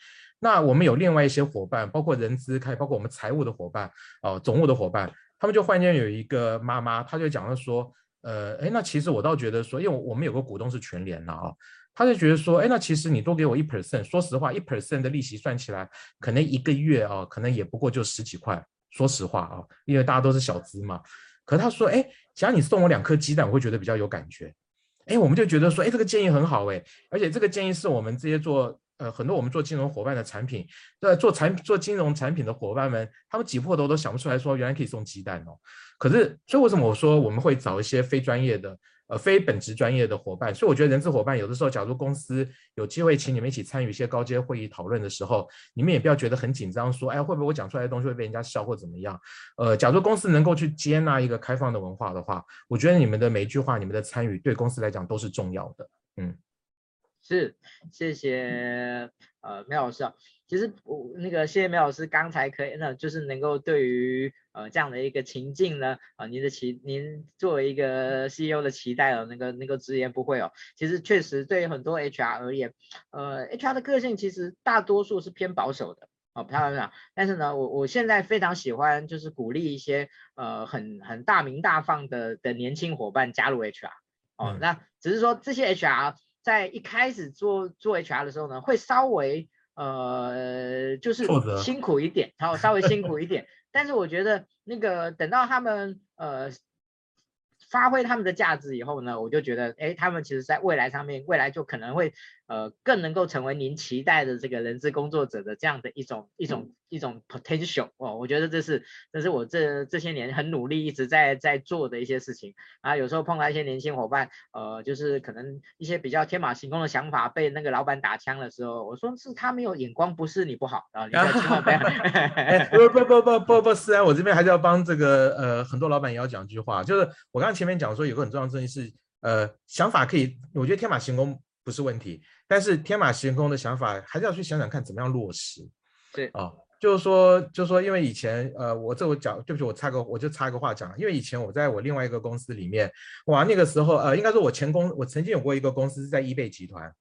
那我们有另外一些伙伴，包括人资开，包括我们财务的伙伴，哦，总务的伙伴，他们就忽然间有一个妈妈，她就讲了说，呃，哎，那其实我倒觉得说，因为我们有个股东是全联的啊，他就觉得说，哎，那其实你多给我一 percent，说实话，一 percent 的利息算起来，可能一个月啊，可能也不过就十几块，说实话啊，因为大家都是小资嘛。可是他说，哎，假如你送我两颗鸡蛋，我会觉得比较有感觉。哎，我们就觉得说，哎，这个建议很好，哎，而且这个建议是我们这些做。呃，很多我们做金融伙伴的产品，对，做产做金融产品的伙伴们，他们挤破头都想不出来说，原来可以送鸡蛋哦。可是，所以为什么我说我们会找一些非专业的，呃，非本职专业的伙伴？所以我觉得人资伙伴有的时候，假如公司有机会请你们一起参与一些高阶会议讨论的时候，你们也不要觉得很紧张，说，哎，会不会我讲出来的东西会被人家笑或怎么样？呃，假如公司能够去接纳一个开放的文化的话，我觉得你们的每一句话，你们的参与对公司来讲都是重要的。嗯。是，谢谢呃苗老师啊。其实我那个谢谢苗老师刚才可以，那就是能够对于呃这样的一个情境呢，啊、呃、您的期您作为一个 CEO 的期待哦，那个那个直言不讳哦。其实确实对于很多 HR 而言，呃 HR 的个性其实大多数是偏保守的哦，漂亮。但是呢，我我现在非常喜欢就是鼓励一些呃很很大名大放的的年轻伙伴加入 HR 哦。嗯、那只是说这些 HR。在一开始做做 HR 的时候呢，会稍微呃，就是辛苦一点，然后稍微辛苦一点。但是我觉得那个等到他们呃发挥他们的价值以后呢，我就觉得，哎，他们其实在未来上面，未来就可能会呃更能够成为您期待的这个人资工作者的这样的一种一种一种 potential 哦，我觉得这是这是我这这些年很努力一直在在做的一些事情啊。有时候碰到一些年轻伙伴，呃，就是可能一些比较天马行空的想法被那个老板打枪的时候，我说是他没有眼光，不是你不好啊。你千万不要不 不不不不不是啊，我这边还是要帮这个呃很多老板也要讲一句话，就是我刚刚前面讲说有个很重要的事情是呃想法可以，我觉得天马行空不是问题，但是天马行空的想法还是要去想想看怎么样落实。对啊，就是说就是说，因为以前呃我这我讲对不起，我插个我就插个话讲，因为以前我在我另外一个公司里面，哇那个时候呃应该说我前公我曾经有过一个公司是在易贝集团。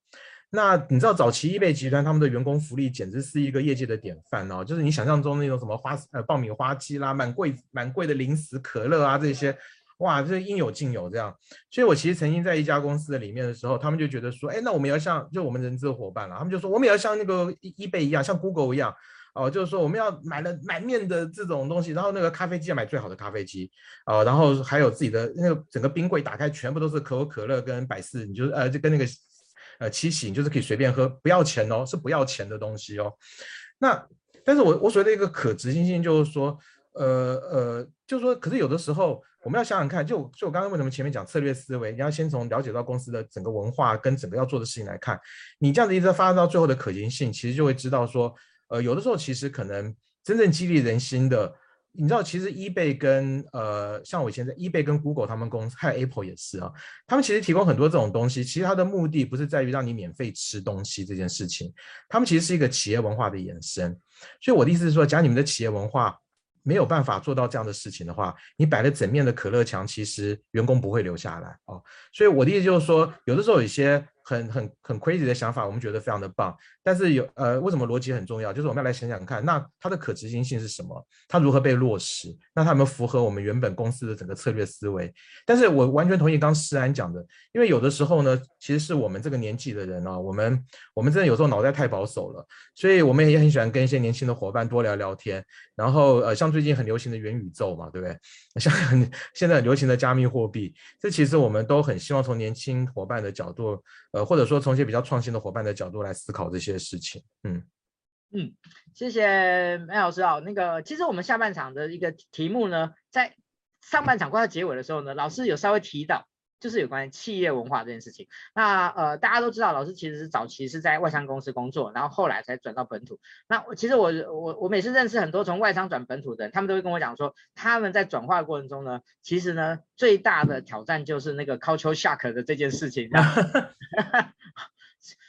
那你知道早期易贝集团他们的员工福利简直是一个业界的典范哦，就是你想象中那种什么花呃爆米花机啦，满柜满柜的零食可乐啊这些，哇，这应有尽有这样。所以我其实曾经在一家公司的里面的时候，他们就觉得说，哎，那我们要像就我们人资的伙伴了，他们就说我们也要像那个易易贝一样，像 Google 一样哦，就是说我们要买了满面的这种东西，然后那个咖啡机要买最好的咖啡机哦，然后还有自己的那个整个冰柜打开全部都是可口可乐跟百事，你就是呃就跟那个。呃，七喜就是可以随便喝，不要钱哦，是不要钱的东西哦。那，但是我我所谓的一个可执行性就是说，呃呃，就是说，可是有的时候我们要想想看，就就我刚刚为什么前面讲策略思维，你要先从了解到公司的整个文化跟整个要做的事情来看，你这样子一直发展到最后的可行性，其实就会知道说，呃，有的时候其实可能真正激励人心的。你知道，其实 eBay 跟呃，像我以前在 eBay 跟 Google 他们公司，还有 Apple 也是啊，他们其实提供很多这种东西。其实它的目的不是在于让你免费吃东西这件事情，他们其实是一个企业文化的延伸。所以我的意思是说，假如你们的企业文化没有办法做到这样的事情的话，你摆了整面的可乐墙，其实员工不会留下来哦。所以我的意思就是说，有的时候有一些。很很很 crazy 的想法，我们觉得非常的棒。但是有呃，为什么逻辑很重要？就是我们要来想想看，那它的可执行性是什么？它如何被落实？那它有没有符合我们原本公司的整个策略思维？但是我完全同意刚诗安讲的，因为有的时候呢，其实是我们这个年纪的人啊，我们我们真的有时候脑袋太保守了，所以我们也很喜欢跟一些年轻的伙伴多聊聊天。然后呃，像最近很流行的元宇宙嘛，对不对？像现在很流行的加密货币，这其实我们都很希望从年轻伙伴的角度。呃，或者说从一些比较创新的伙伴的角度来思考这些事情，嗯嗯，谢谢梅老师啊。那个，其实我们下半场的一个题目呢，在上半场快要结尾的时候呢，老师有稍微提到。就是有关企业文化这件事情。那呃，大家都知道，老师其实是早期是在外商公司工作，然后后来才转到本土。那其实我我我每次认识很多从外商转本土的人，他们都会跟我讲说，他们在转化的过程中呢，其实呢最大的挑战就是那个 culture shock 的这件事情。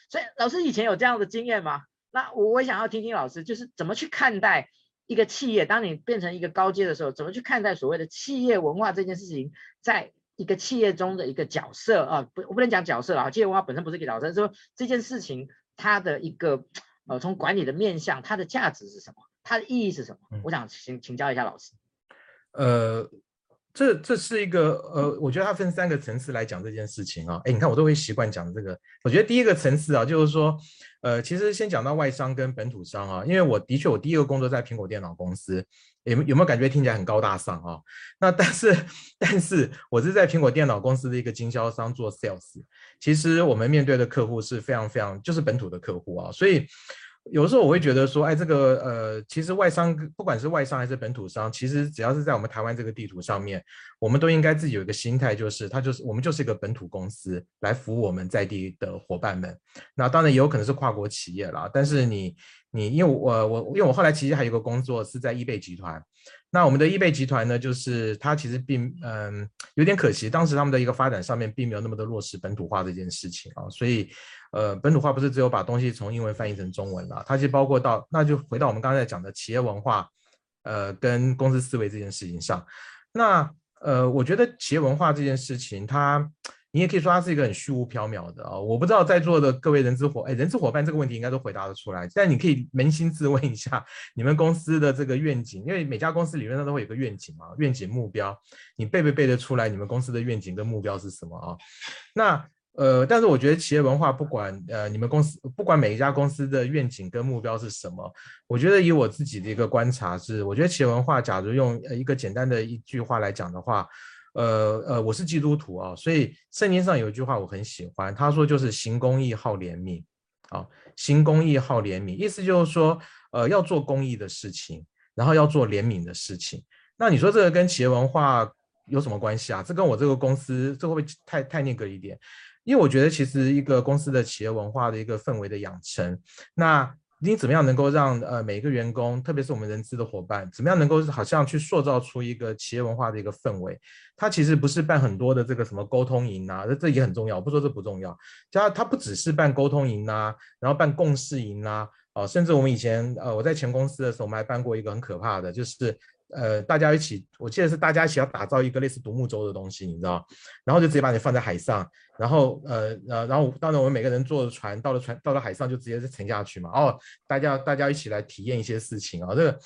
所以老师以前有这样的经验吗？那我我想要听听老师，就是怎么去看待一个企业，当你变成一个高阶的时候，怎么去看待所谓的企业文化这件事情，在一个企业中的一个角色啊，不，我不能讲角色啊，企业文化本身不是一个角色，说这件事情它的一个呃，从管理的面向，它的价值是什么，它的意义是什么？我想请请教一下老师。呃，这这是一个呃，我觉得它分三个层次来讲这件事情啊。哎，你看我都会习惯讲这个。我觉得第一个层次啊，就是说，呃，其实先讲到外商跟本土商啊，因为我的确我第一个工作在苹果电脑公司。有有没有感觉听起来很高大上啊？那但是但是我是在苹果电脑公司的一个经销商做 sales，其实我们面对的客户是非常非常就是本土的客户啊，所以有时候我会觉得说，哎，这个呃，其实外商不管是外商还是本土商，其实只要是在我们台湾这个地图上面，我们都应该自己有一个心态，就是他就是我们就是一个本土公司来服务我们在地的伙伴们。那当然也有可能是跨国企业啦，但是你。你因为我我因为我后来其实还有个工作是在易贝集团，那我们的易贝集团呢，就是它其实并嗯有点可惜，当时他们的一个发展上面并没有那么的落实本土化这件事情啊，所以呃本土化不是只有把东西从英文翻译成中文了，它其实包括到那就回到我们刚才讲的企业文化，呃跟公司思维这件事情上，那呃我觉得企业文化这件事情它。你也可以说它是一个很虚无缥缈的啊，我不知道在座的各位人资伙，哎，人资伙伴这个问题应该都回答得出来。但你可以扪心自问一下，你们公司的这个愿景，因为每家公司理论上都会有个愿景嘛，愿景目标，你背不背得出来？你们公司的愿景跟目标是什么啊？那呃，但是我觉得企业文化不管呃你们公司不管每一家公司的愿景跟目标是什么，我觉得以我自己的一个观察是，我觉得企业文化，假如用呃一个简单的一句话来讲的话。呃呃，我是基督徒啊，所以圣经上有一句话我很喜欢，他说就是行公义好怜悯，啊，行公义好怜悯，意思就是说，呃，要做公益的事情，然后要做怜悯的事情。那你说这个跟企业文化有什么关系啊？这跟我这个公司，这会不会太太那个一点？因为我觉得其实一个公司的企业文化的一个氛围的养成，那。你怎么样能够让呃每一个员工，特别是我们人资的伙伴，怎么样能够好像去塑造出一个企业文化的一个氛围？他其实不是办很多的这个什么沟通营啊，这这也很重要，我不说这不重要。加他不只是办沟通营啊，然后办共事营啊，哦，甚至我们以前呃我在前公司的时候，我们还办过一个很可怕的，就是。呃，大家一起，我记得是大家一起要打造一个类似独木舟的东西，你知道，然后就直接把你放在海上，然后呃呃，然后当然我们每个人坐着船到了船到了海上就直接是沉下去嘛，哦，大家大家一起来体验一些事情啊，这个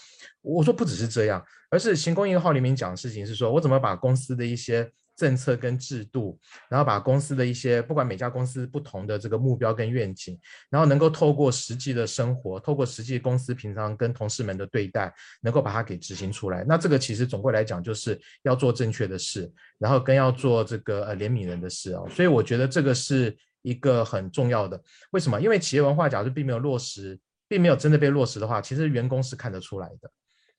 我说不只是这样，而是行公义号里面讲的事情是说我怎么把公司的一些。政策跟制度，然后把公司的一些，不管每家公司不同的这个目标跟愿景，然后能够透过实际的生活，透过实际公司平常跟同事们的对待，能够把它给执行出来。那这个其实总归来讲，就是要做正确的事，然后跟要做这个呃怜悯人的事啊。所以我觉得这个是一个很重要的。为什么？因为企业文化假如并没有落实，并没有真的被落实的话，其实员工是看得出来的。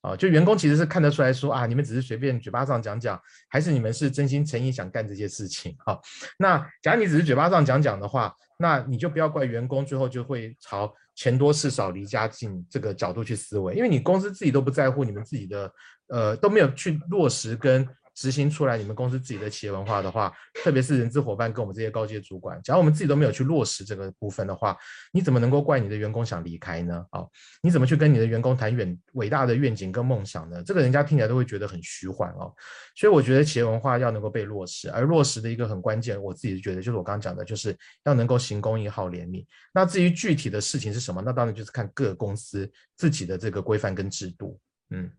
啊，就员工其实是看得出来说啊，你们只是随便嘴巴上讲讲，还是你们是真心诚意想干这些事情？哈，那假如你只是嘴巴上讲讲的话，那你就不要怪员工，最后就会朝钱多事少离家近这个角度去思维，因为你公司自己都不在乎你们自己的，呃，都没有去落实跟。执行出来你们公司自己的企业文化的话，特别是人资伙伴跟我们这些高阶主管，假如我们自己都没有去落实这个部分的话，你怎么能够怪你的员工想离开呢？啊，你怎么去跟你的员工谈远伟大的愿景跟梦想呢？这个人家听起来都会觉得很虚幻哦。所以我觉得企业文化要能够被落实，而落实的一个很关键，我自己觉得就是我刚刚讲的，就是要能够行公义好怜悯。那至于具体的事情是什么，那当然就是看各公司自己的这个规范跟制度。嗯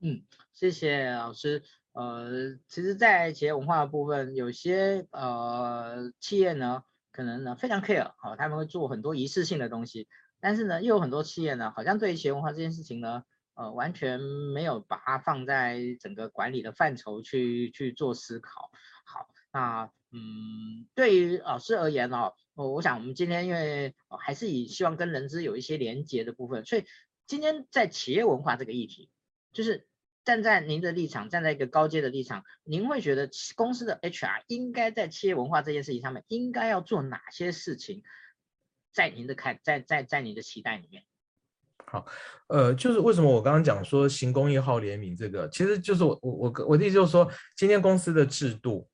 嗯，谢谢老师。呃，其实，在企业文化的部分，有些呃企业呢，可能呢非常 care，好、他们会做很多仪式性的东西，但是呢，又有很多企业呢，好像对于企业文化这件事情呢，呃，完全没有把它放在整个管理的范畴去去做思考。好，那嗯，对于老师而言哦，我想我们今天因为、还是以希望跟人资有一些连接的部分，所以今天在企业文化这个议题，就是。站在您的立场，站在一个高阶的立场，您会觉得公司的 HR 应该在企业文化这件事情上面应该要做哪些事情？在您的看，在在在您的期待里面。好，呃，就是为什么我刚刚讲说行公益号联名这个，其实就是我我我我的意思就是说，今天公司的制度。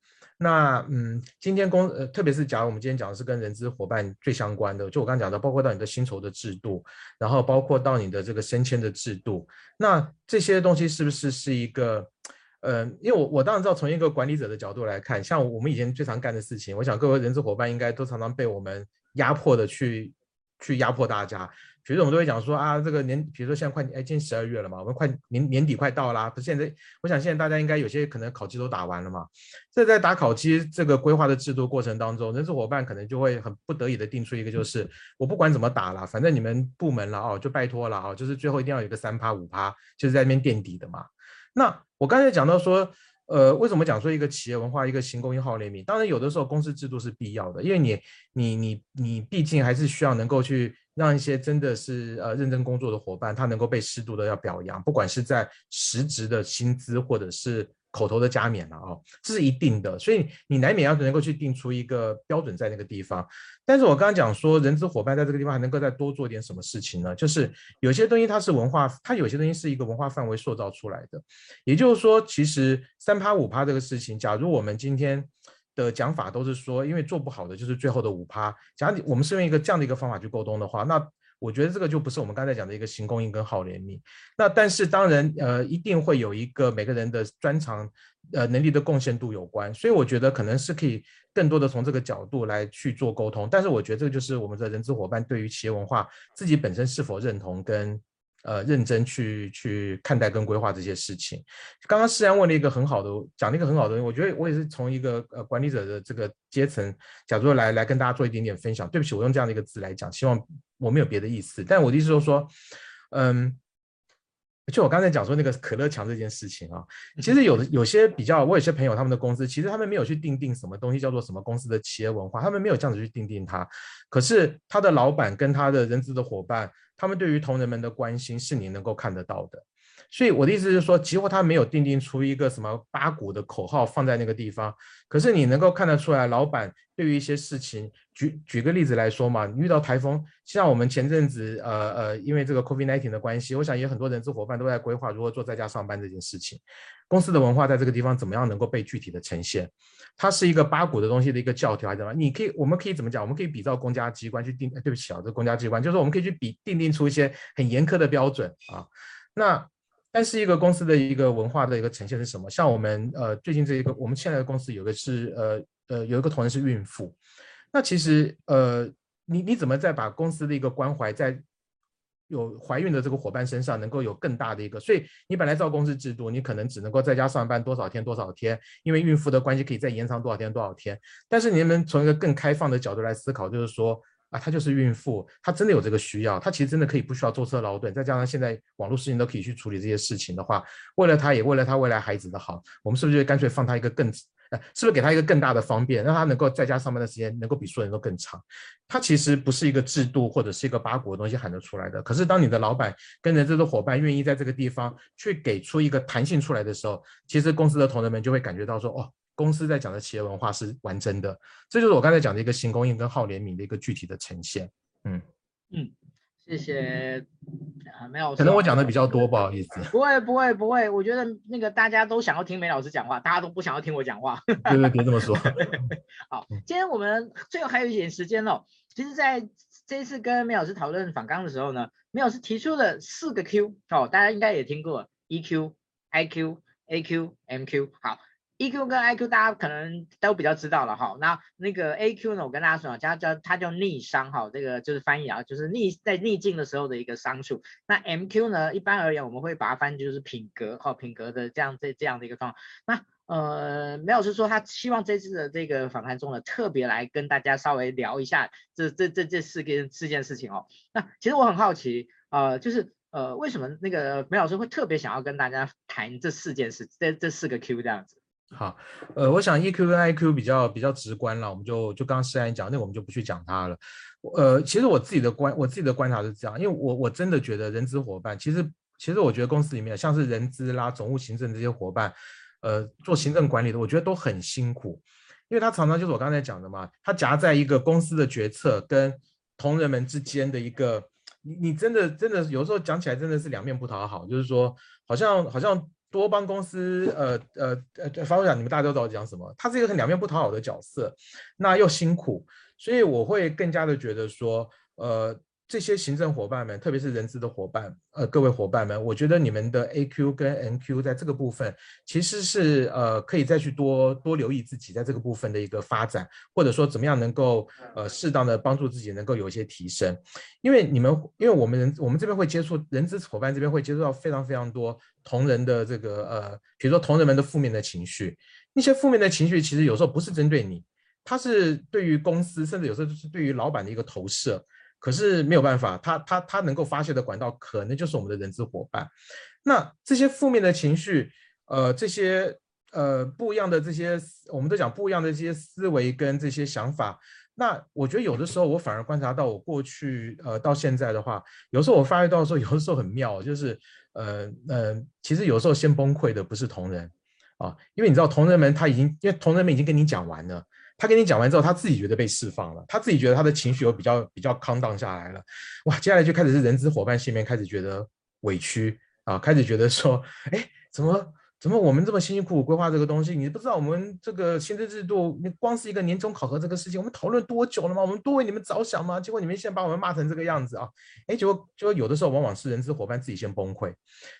那嗯，今天公呃，特别是假如我们今天讲的是跟人资伙伴最相关的，就我刚刚讲的，包括到你的薪酬的制度，然后包括到你的这个升迁的制度，那这些东西是不是是一个，呃，因为我我当然知道从一个管理者的角度来看，像我们以前最常干的事情，我想各位人资伙伴应该都常常被我们压迫的去去压迫大家。其实我们都会讲说啊，这个年，比如说现在快哎，今天十二月了嘛，我们快年年底快到啦。不现在，我想现在大家应该有些可能考绩都打完了嘛。这在打考绩这个规划的制度过程当中，人事伙伴可能就会很不得已的定出一个，就是我不管怎么打了，反正你们部门了哦，就拜托了哦，就是最后一定要有个三趴五趴，就是在那边垫底的嘛。那我刚才讲到说，呃，为什么讲说一个企业文化，一个行公义好怜悯？当然有的时候公司制度是必要的，因为你你你你毕竟还是需要能够去。让一些真的是呃认真工作的伙伴，他能够被适度的要表扬，不管是在实质的薪资或者是口头的加冕了、哦，这是一定的。所以你难免要能够去定出一个标准在那个地方。但是我刚刚讲说，人资伙伴在这个地方还能够再多做点什么事情呢？就是有些东西它是文化，它有些东西是一个文化范围塑造出来的。也就是说，其实三趴五趴这个事情，假如我们今天。的讲法都是说，因为做不好的就是最后的五趴。假如我们是用一个这样的一个方法去沟通的话，那我觉得这个就不是我们刚才讲的一个行公义跟好怜悯。那但是当然，呃，一定会有一个每个人的专长、呃能力的贡献度有关。所以我觉得可能是可以更多的从这个角度来去做沟通。但是我觉得这个就是我们的人资伙伴对于企业文化自己本身是否认同跟。呃，认真去去看待跟规划这些事情。刚刚世安问了一个很好的，讲了一个很好的，我觉得我也是从一个呃管理者的这个阶层角度来来跟大家做一点点分享。对不起，我用这样的一个字来讲，希望我没有别的意思。但我的意思就是说，嗯，就我刚才讲说那个可乐墙这件事情啊，其实有的有些比较，我有些朋友他们的公司，其实他们没有去定定什么东西叫做什么公司的企业文化，他们没有这样子去定定它。可是他的老板跟他的人资的伙伴，他们对于同仁们的关心是你能够看得到的。所以我的意思是说，几乎他没有定定出一个什么八股的口号放在那个地方，可是你能够看得出来，老板对于一些事情，举举个例子来说嘛，遇到台风，像我们前阵子，呃呃，因为这个 COVID-19 的关系，我想也很多人资伙伴都在规划如何做在家上班这件事情。公司的文化在这个地方怎么样能够被具体的呈现？它是一个八股的东西的一个教条还是什么？你可以，我们可以怎么讲？我们可以比照公家机关去定，对不起啊，这公家机关就是我们可以去比定定出一些很严苛的标准啊，那。但是一个公司的一个文化的一个呈现是什么？像我们呃最近这一个我们现在的公司有个是呃呃有一个同仁是孕妇，那其实呃你你怎么在把公司的一个关怀在有怀孕的这个伙伴身上能够有更大的一个？所以你本来照公司制度，你可能只能够在家上班多少天多少天，因为孕妇的关系可以再延长多少天多少天。但是你们从一个更开放的角度来思考，就是说。啊，她就是孕妇，她真的有这个需要，她其实真的可以不需要舟车劳顿，再加上现在网络事情都可以去处理这些事情的话，为了她也为了她未来孩子的好，我们是不是就干脆放她一个更，呃，是不是给她一个更大的方便，让她能够在家上班的时间能够比所有人都更长？她其实不是一个制度或者是一个八股的东西喊得出来的，可是当你的老板跟人资的伙伴愿意在这个地方去给出一个弹性出来的时候，其实公司的同仁们就会感觉到说，哦。公司在讲的企业文化是完整的，这就是我刚才讲的一个行公益跟好联名的一个具体的呈现。嗯嗯，谢谢，没有，可能我讲的比较多，不好意思。不会不会不会，我觉得那个大家都想要听梅老师讲话，大家都不想要听我讲话。对对，别这么说。好，今天我们最后还有一点时间哦。其实在这一次跟梅老师讨论访纲的时候呢，梅老师提出了四个 Q 哦，大家应该也听过 EQ、IQ、AQ、MQ。好。EQ 跟 IQ 大家可能都比较知道了哈，那那个 AQ 呢，我跟大家说啊，叫叫它叫逆商哈，这个就是翻译啊，就是逆在逆境的时候的一个商数。那 MQ 呢，一般而言我们会把它翻译就是品格哈，品格的这样这这样的一个状况。那呃，梅老师说他希望这次的这个访谈中呢，特别来跟大家稍微聊一下这这这这四件四件事情哦。那其实我很好奇呃，就是呃，为什么那个梅老师会特别想要跟大家谈这四件事，这这四个 Q 这样子？好，呃，我想 EQ 跟 IQ 比较比较直观了，我们就就刚刚诗安讲，那我们就不去讲它了。呃，其实我自己的观我自己的观察是这样，因为我我真的觉得人资伙伴，其实其实我觉得公司里面像是人资啦、总务行政这些伙伴，呃，做行政管理的，我觉得都很辛苦，因为他常常就是我刚才讲的嘛，他夹在一个公司的决策跟同仁们之间的一个，你你真的真的有时候讲起来真的是两面不讨好，就是说好像好像。多帮公司，呃呃呃，反过讲，你们大家都知道讲什么？他是一个很两面不讨好的角色，那又辛苦，所以我会更加的觉得说，呃。这些行政伙伴们，特别是人资的伙伴，呃，各位伙伴们，我觉得你们的 AQ 跟 NQ 在这个部分，其实是呃，可以再去多多留意自己在这个部分的一个发展，或者说怎么样能够呃适当的帮助自己能够有一些提升。因为你们，因为我们人我们这边会接触人资伙伴这边会接触到非常非常多同仁的这个呃，比如说同仁们的负面的情绪，那些负面的情绪其实有时候不是针对你，他是对于公司，甚至有时候就是对于老板的一个投射。可是没有办法，他他他能够发泄的管道，可能就是我们的人资伙伴。那这些负面的情绪，呃，这些呃不一样的这些，我们都讲不一样的这些思维跟这些想法。那我觉得有的时候，我反而观察到，我过去呃到现在的话，有时候我发觉到说，有的时候很妙，就是呃呃，其实有时候先崩溃的不是同仁啊，因为你知道同仁们他已经，因为同仁们已经跟你讲完了。他跟你讲完之后，他自己觉得被释放了，他自己觉得他的情绪有比较比较 c 荡下来了，哇，接下来就开始是人资伙伴心里面开始觉得委屈啊，开始觉得说，哎，怎么？怎么我们这么辛辛苦苦规划这个东西，你不知道我们这个薪资制度，你光是一个年终考核这个事情，我们讨论多久了吗？我们多为你们着想吗？结果你们现在把我们骂成这个样子啊！哎，结果就有的时候往往是人资伙伴自己先崩溃。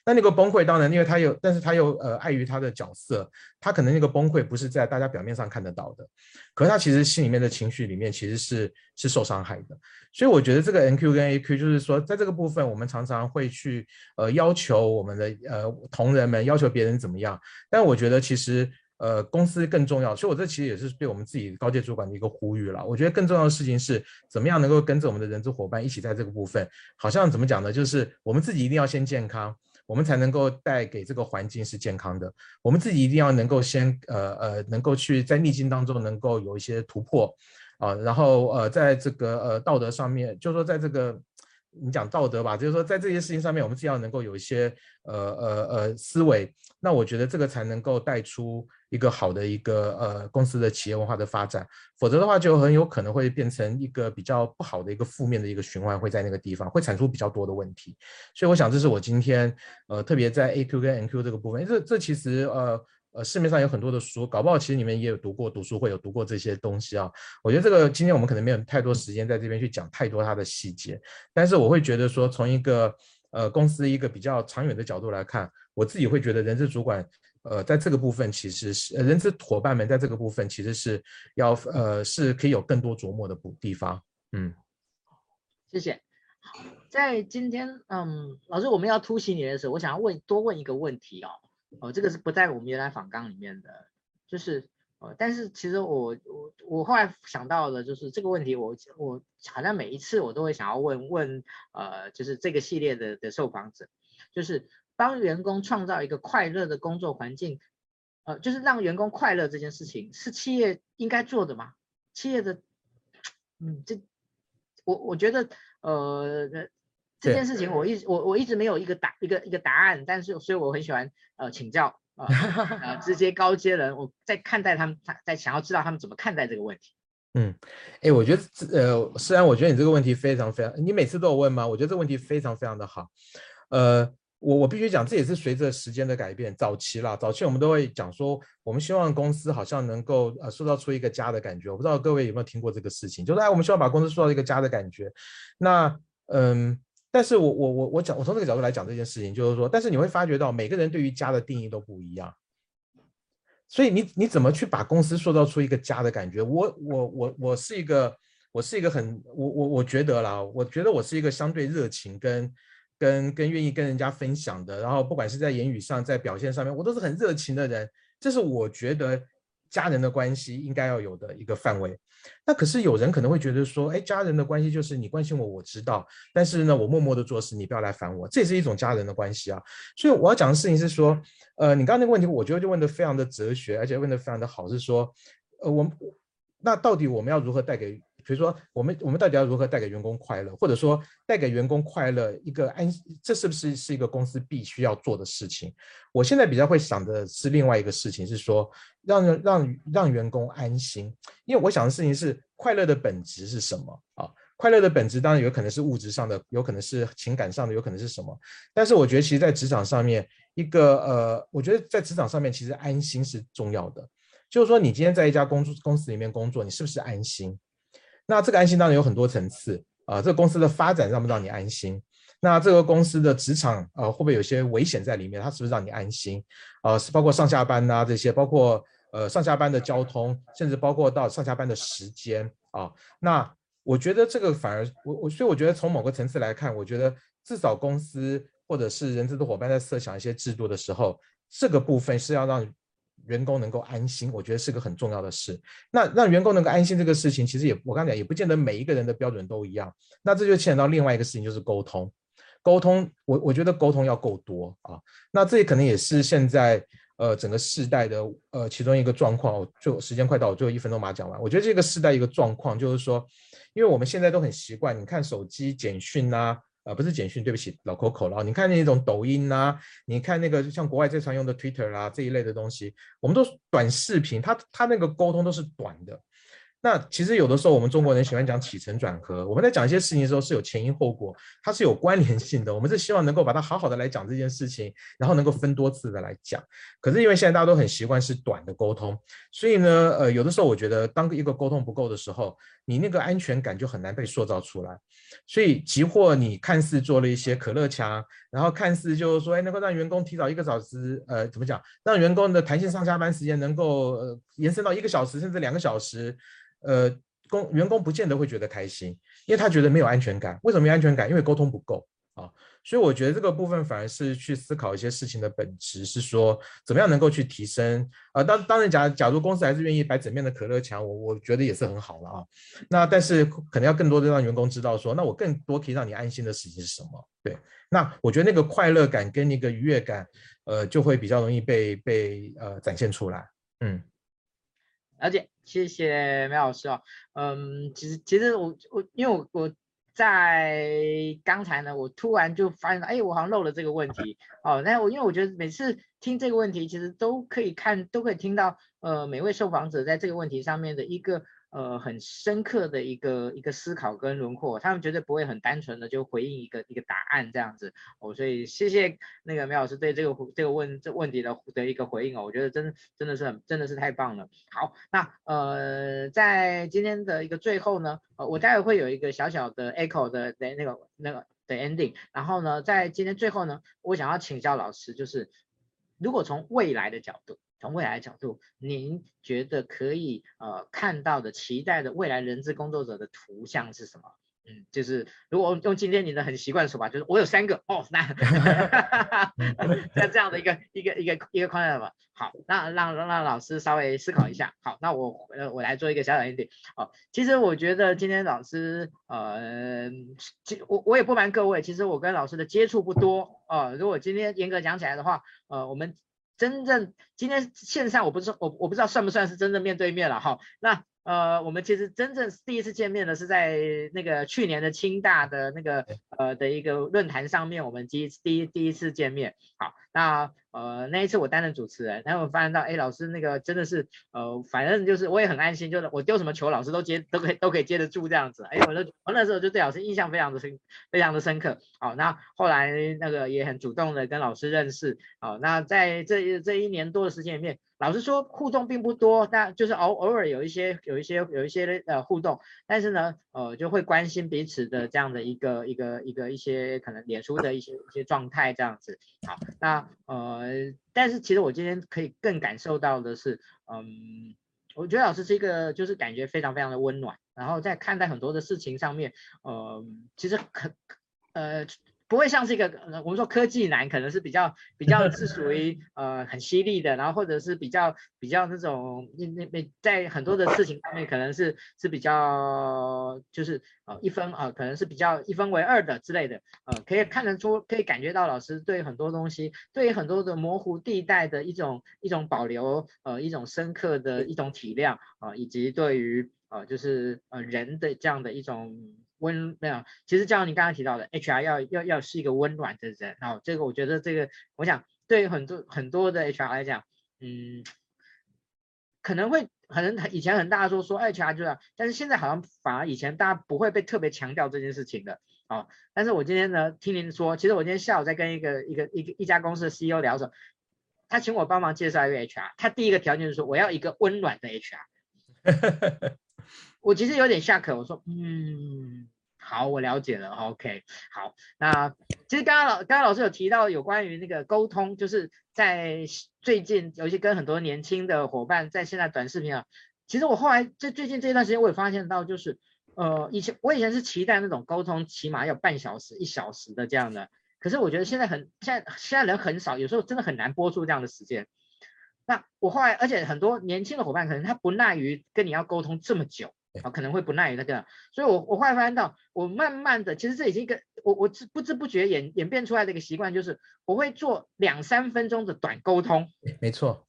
那那个崩溃当然，因为他有，但是他又呃碍于他的角色，他可能那个崩溃不是在大家表面上看得到的，可是他其实心里面的情绪里面其实是是受伤害的。所以我觉得这个 NQ 跟 AQ 就是说，在这个部分，我们常常会去呃要求我们的呃同仁们，要求别人怎么怎么样。但我觉得其实呃公司更重要，所以我这其实也是对我们自己高阶主管的一个呼吁了。我觉得更重要的事情是怎么样能够跟着我们的人资伙伴一起在这个部分，好像怎么讲呢？就是我们自己一定要先健康。我们才能够带给这个环境是健康的。我们自己一定要能够先呃呃，能够去在逆境当中能够有一些突破啊，然后呃，在这个呃道德上面，就说在这个。你讲道德吧，就是说在这些事情上面，我们是要能够有一些呃呃呃思维，那我觉得这个才能够带出一个好的一个呃公司的企业文化的发展，否则的话就很有可能会变成一个比较不好的一个负面的一个循环，会在那个地方会产出比较多的问题。所以我想这是我今天呃特别在 AQ 跟 NQ 这个部分，这这其实呃。呃，市面上有很多的书，搞不好其实你们也有读过，读书会有读过这些东西啊。我觉得这个今天我们可能没有太多时间在这边去讲太多它的细节，但是我会觉得说，从一个呃公司一个比较长远的角度来看，我自己会觉得人事主管呃在这个部分其实是人事伙伴们在这个部分其实是要呃是可以有更多琢磨的补地方。嗯，谢谢。在今天嗯，老师我们要突袭你的时候，我想要问多问一个问题哦。哦，这个是不在我们原来访纲里面的，就是呃，但是其实我我我后来想到了，就是这个问题我，我我好像每一次我都会想要问问，呃，就是这个系列的的受访者，就是帮员工创造一个快乐的工作环境，呃，就是让员工快乐这件事情是企业应该做的吗？企业的，嗯，这我我觉得呃。这件事情我一直我我一直没有一个答一个一个答案，但是所以我很喜欢呃请教啊呃 这些高阶人，我在看待他们，在想要知道他们怎么看待这个问题。嗯，哎，我觉得呃，虽然我觉得你这个问题非常非常，你每次都有问吗？我觉得这个问题非常非常的好。呃，我我必须讲，这也是随着时间的改变。早期啦，早期我们都会讲说，我们希望公司好像能够呃塑造出一个家的感觉。我不知道各位有没有听过这个事情，就是哎，我们希望把公司塑造一个家的感觉。那嗯。但是我我我我讲，我从这个角度来讲这件事情，就是说，但是你会发觉到每个人对于家的定义都不一样，所以你你怎么去把公司塑造出一个家的感觉？我我我我是一个我是一个很我我我觉得啦，我觉得我是一个相对热情跟跟跟愿意跟人家分享的，然后不管是在言语上，在表现上面，我都是很热情的人，这是我觉得家人的关系应该要有的一个范围。那可是有人可能会觉得说，哎，家人的关系就是你关心我，我知道，但是呢，我默默的做事，你不要来烦我，这也是一种家人的关系啊。所以我要讲的事情是说，呃，你刚刚那个问题，我觉得就问的非常的哲学，而且问的非常的好，是说，呃，我们那到底我们要如何带给？比如说，我们我们到底要如何带给员工快乐，或者说带给员工快乐一个安，这是不是是一个公司必须要做的事情？我现在比较会想的是另外一个事情，是说让让让员工安心，因为我想的事情是快乐的本质是什么啊？快乐的本质当然有可能是物质上的，有可能是情感上的，有可能是什么？但是我觉得其实，在职场上面，一个呃，我觉得在职场上面，其实安心是重要的。就是说，你今天在一家公公司里面工作，你是不是安心？那这个安心当然有很多层次啊，这个公司的发展让不让你安心？那这个公司的职场呃会不会有些危险在里面？它是不是让你安心？啊，是包括上下班呐这些，包括呃上下班的交通，甚至包括到上下班的时间啊。那我觉得这个反而我我所以我觉得从某个层次来看，我觉得至少公司或者是人资的伙伴在设想一些制度的时候，这个部分是要让。员工能够安心，我觉得是个很重要的事。那让员工能够安心这个事情，其实也我刚才讲，也不见得每一个人的标准都一样。那这就牵扯到另外一个事情，就是沟通。沟通，我我觉得沟通要够多啊。那这也可能也是现在呃整个世代的呃其中一个状况。就时间快到，我最后一分钟马上讲完。我觉得这个世代一个状况就是说，因为我们现在都很习惯，你看手机简讯呐。啊、呃，不是简讯，对不起，老 Coco 了。你看那种抖音呐、你看那个像国外最常用的 Twitter 啦、啊、这一类的东西，我们都短视频，它它那个沟通都是短的。那其实有的时候我们中国人喜欢讲起承转合，我们在讲一些事情的时候是有前因后果，它是有关联性的。我们是希望能够把它好好的来讲这件事情，然后能够分多次的来讲。可是因为现在大家都很习惯是短的沟通，所以呢，呃，有的时候我觉得当一个沟通不够的时候，你那个安全感就很难被塑造出来。所以即或你看似做了一些可乐墙，然后看似就是说，哎，能够让员工提早一个小时，呃，怎么讲，让员工的弹性上下班时间能够呃延伸到一个小时甚至两个小时。呃，工员工不见得会觉得开心，因为他觉得没有安全感。为什么没有安全感？因为沟通不够啊。所以我觉得这个部分反而是去思考一些事情的本质，是说怎么样能够去提升啊。当当然假假如公司还是愿意摆整面的可乐墙，我我觉得也是很好了啊。那但是可能要更多的让员工知道说，那我更多可以让你安心的事情是什么？对，那我觉得那个快乐感跟那个愉悦感，呃，就会比较容易被被呃展现出来。嗯，了解，谢谢梅老师啊。嗯，其实其实我我因为我我。在刚才呢，我突然就发现，哎，我好像漏了这个问题哦。那我因为我觉得每次听这个问题，其实都可以看，都可以听到，呃，每位受访者在这个问题上面的一个。呃，很深刻的一个一个思考跟轮廓，他们绝对不会很单纯的就回应一个一个答案这样子哦，所以谢谢那个梅老师对这个这个问这问题的的一个回应哦，我觉得真真的是很真的是太棒了。好，那呃，在今天的一个最后呢，呃，我待会会有一个小小的 echo 的的那个那个的 ending，然后呢，在今天最后呢，我想要请教老师，就是如果从未来的角度。从未来的角度，您觉得可以呃看到的、期待的未来人资工作者的图像是什么？嗯，就是如果用今天你的很习惯的说法，就是我有三个哦，那 那这样的一个一个一个一个框架吧。好，那让让让老师稍微思考一下。好，那我呃我来做一个小小一点。哦，其实我觉得今天老师呃，其我我也不瞒各位，其实我跟老师的接触不多哦。如果今天严格讲起来的话，呃，我们。真正今天线上我不是我我不知道算不算是真正面对面了哈，那呃我们其实真正第一次见面的是在那个去年的清大的那个呃的一个论坛上面，我们第一第一第一次见面，好那。呃，那一次我担任主持人，然后我发现到，哎，老师那个真的是，呃，反正就是我也很安心，就是我丢什么球，老师都接，都可以都可以接得住这样子。哎，我就我那时候就对老师印象非常的深，非常的深刻。好，那后来那个也很主动的跟老师认识。好，那在这这一年多的时间里面。老实说，互动并不多，但就是偶偶尔有一些有一些有一些呃互动，但是呢，呃，就会关心彼此的这样的一个一个一个一些可能脸书的一些一些状态这样子。好，那呃，但是其实我今天可以更感受到的是，嗯，我觉得老师是一个就是感觉非常非常的温暖，然后在看待很多的事情上面，呃，其实很呃。不会像是一个，我们说科技男可能是比较比较 是属于呃很犀利的，然后或者是比较比较那种那那那在很多的事情上面可能是是比较就是呃一分呃可能是比较一分为二的之类的，呃可以看得出可以感觉到老师对很多东西，对于很多的模糊地带的一种一种保留，呃一种深刻的一种体谅啊、呃，以及对于呃就是呃人的这样的一种。温没有，其实就像你刚刚提到的，HR 要要要是一个温暖的人，然后这个我觉得这个，我想对于很多很多的 HR 来讲，嗯，可能会可能以前很大说说 HR 就是，但是现在好像反而以前大家不会被特别强调这件事情的，哦，但是我今天呢听您说，其实我今天下午在跟一个一个一个一家公司的 CEO 聊的时候，他请我帮忙介绍一个 HR，他第一个条件就是说我要一个温暖的 HR，我其实有点下课，我说嗯。好，我了解了。OK，好，那其实刚刚老刚刚老师有提到有关于那个沟通，就是在最近，尤其跟很多年轻的伙伴在现在短视频啊，其实我后来在最近这一段时间，我也发现到，就是呃，以前我以前是期待那种沟通起码要半小时、一小时的这样的，可是我觉得现在很现在现在人很少，有时候真的很难播出这样的时间。那我后来，而且很多年轻的伙伴可能他不耐于跟你要沟通这么久。啊，可能会不耐于那个，所以我我后来发现到，我慢慢的，其实这已经一个我我不知不觉演演变出来的一个习惯，就是我会做两三分钟的短沟通。没错，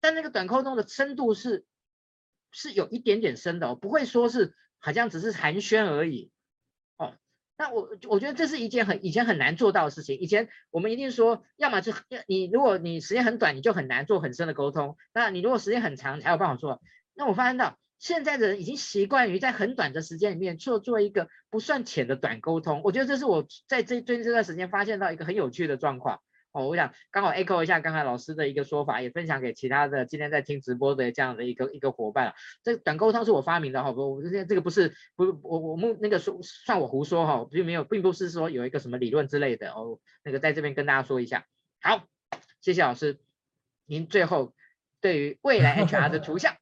但那个短沟通的深度是是有一点点深的哦，不会说是好像只是寒暄而已。哦，那我我觉得这是一件很以前很难做到的事情。以前我们一定说，要么就你如果你时间很短，你就很难做很深的沟通；那你如果时间很长，你才有办法做。那我发现到现在的人已经习惯于在很短的时间里面做做一个不算浅的短沟通，我觉得这是我在这最近这段时间发现到一个很有趣的状况哦。我想刚好 echo 一下刚才老师的一个说法，也分享给其他的今天在听直播的这样的一个一个伙伴。这短沟通是我发明的哈，不，我这这个不是不我我们那个说算我胡说哈，并没有并不是说有一个什么理论之类的哦。那个在这边跟大家说一下，好，谢谢老师，您最后对于未来 HR 的图像。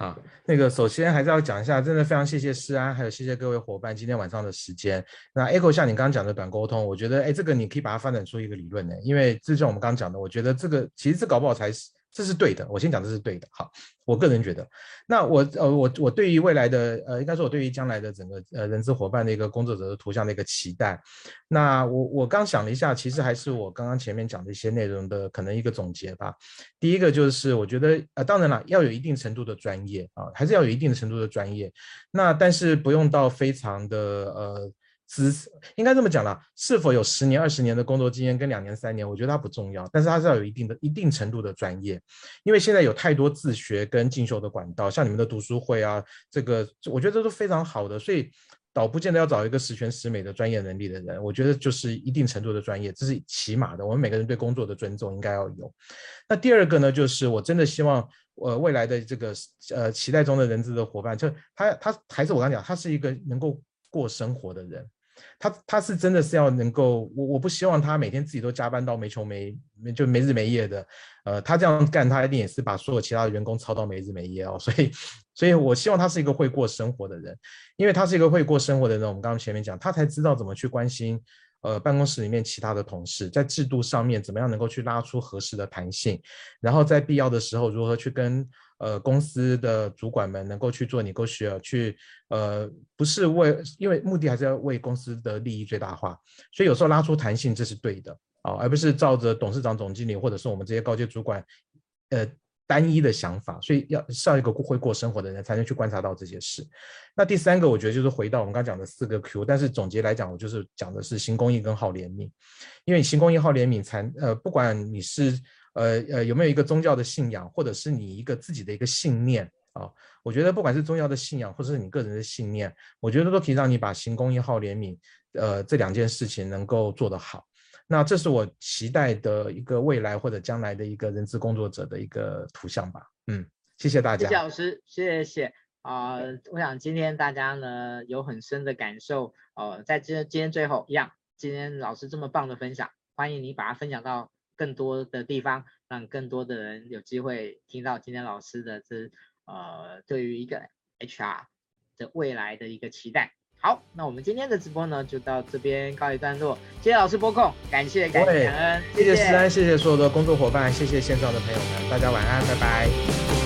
好，那个首先还是要讲一下，真的非常谢谢诗安，还有谢谢各位伙伴今天晚上的时间。那 Echo 像你刚刚讲的短沟通，我觉得哎，这个你可以把它发展出一个理论呢，因为就像我们刚刚讲的，我觉得这个其实这搞不好才是。这是对的，我先讲这是对的。好，我个人觉得，那我呃我我对于未来的呃应该说我对于将来的整个呃人资伙伴的一个工作者的图像的一个期待，那我我刚想了一下，其实还是我刚刚前面讲的一些内容的可能一个总结吧。第一个就是我觉得呃当然了要有一定程度的专业啊，还是要有一定程度的专业，那但是不用到非常的呃。是应该这么讲啦，是否有十年、二十年的工作经验跟两年、三年，我觉得它不重要，但是它是要有一定的、一定程度的专业，因为现在有太多自学跟进修的管道，像你们的读书会啊，这个我觉得这都非常好的，所以倒不见得要找一个十全十美的专业能力的人，我觉得就是一定程度的专业，这是起码的，我们每个人对工作的尊重应该要有。那第二个呢，就是我真的希望，呃，未来的这个呃期待中的人资的伙伴，就他他还是我刚讲，他是一个能够过生活的人。他他是真的是要能够，我我不希望他每天自己都加班到没穷没没就没日没夜的，呃，他这样干，他一定也是把所有其他的员工操到没日没夜哦，所以所以我希望他是一个会过生活的人，因为他是一个会过生活的人，我们刚刚前面讲，他才知道怎么去关心，呃，办公室里面其他的同事，在制度上面怎么样能够去拉出合适的弹性，然后在必要的时候如何去跟。呃，公司的主管们能够去做 negotiate，去呃，不是为，因为目的还是要为公司的利益最大化，所以有时候拉出弹性，这是对的啊，而不是照着董事长、总经理或者是我们这些高阶主管，呃，单一的想法。所以要上一个会过生活的人才能去观察到这些事。那第三个，我觉得就是回到我们刚讲的四个 Q，但是总结来讲，我就是讲的是行公益跟好怜悯，因为行公益、好怜悯才呃，不管你是。呃呃，有没有一个宗教的信仰，或者是你一个自己的一个信念啊？我觉得不管是宗教的信仰，或者是你个人的信念，我觉得都可以让你把行公益、好怜悯，呃，这两件事情能够做得好。那这是我期待的一个未来或者将来的一个人资工作者的一个图像吧。嗯，谢谢大家。谢谢老师，谢谢啊、呃！我想今天大家呢有很深的感受。呃，在今今天最后一样，今天老师这么棒的分享，欢迎你把它分享到。更多的地方，让更多的人有机会听到今天老师的这呃，对于一个 HR 的未来的一个期待。好，那我们今天的直播呢，就到这边告一段落。谢谢老师播控，感谢感谢感恩，谢谢思安，谢谢所有的工作伙伴，谢谢线上的朋友们，大家晚安，拜拜。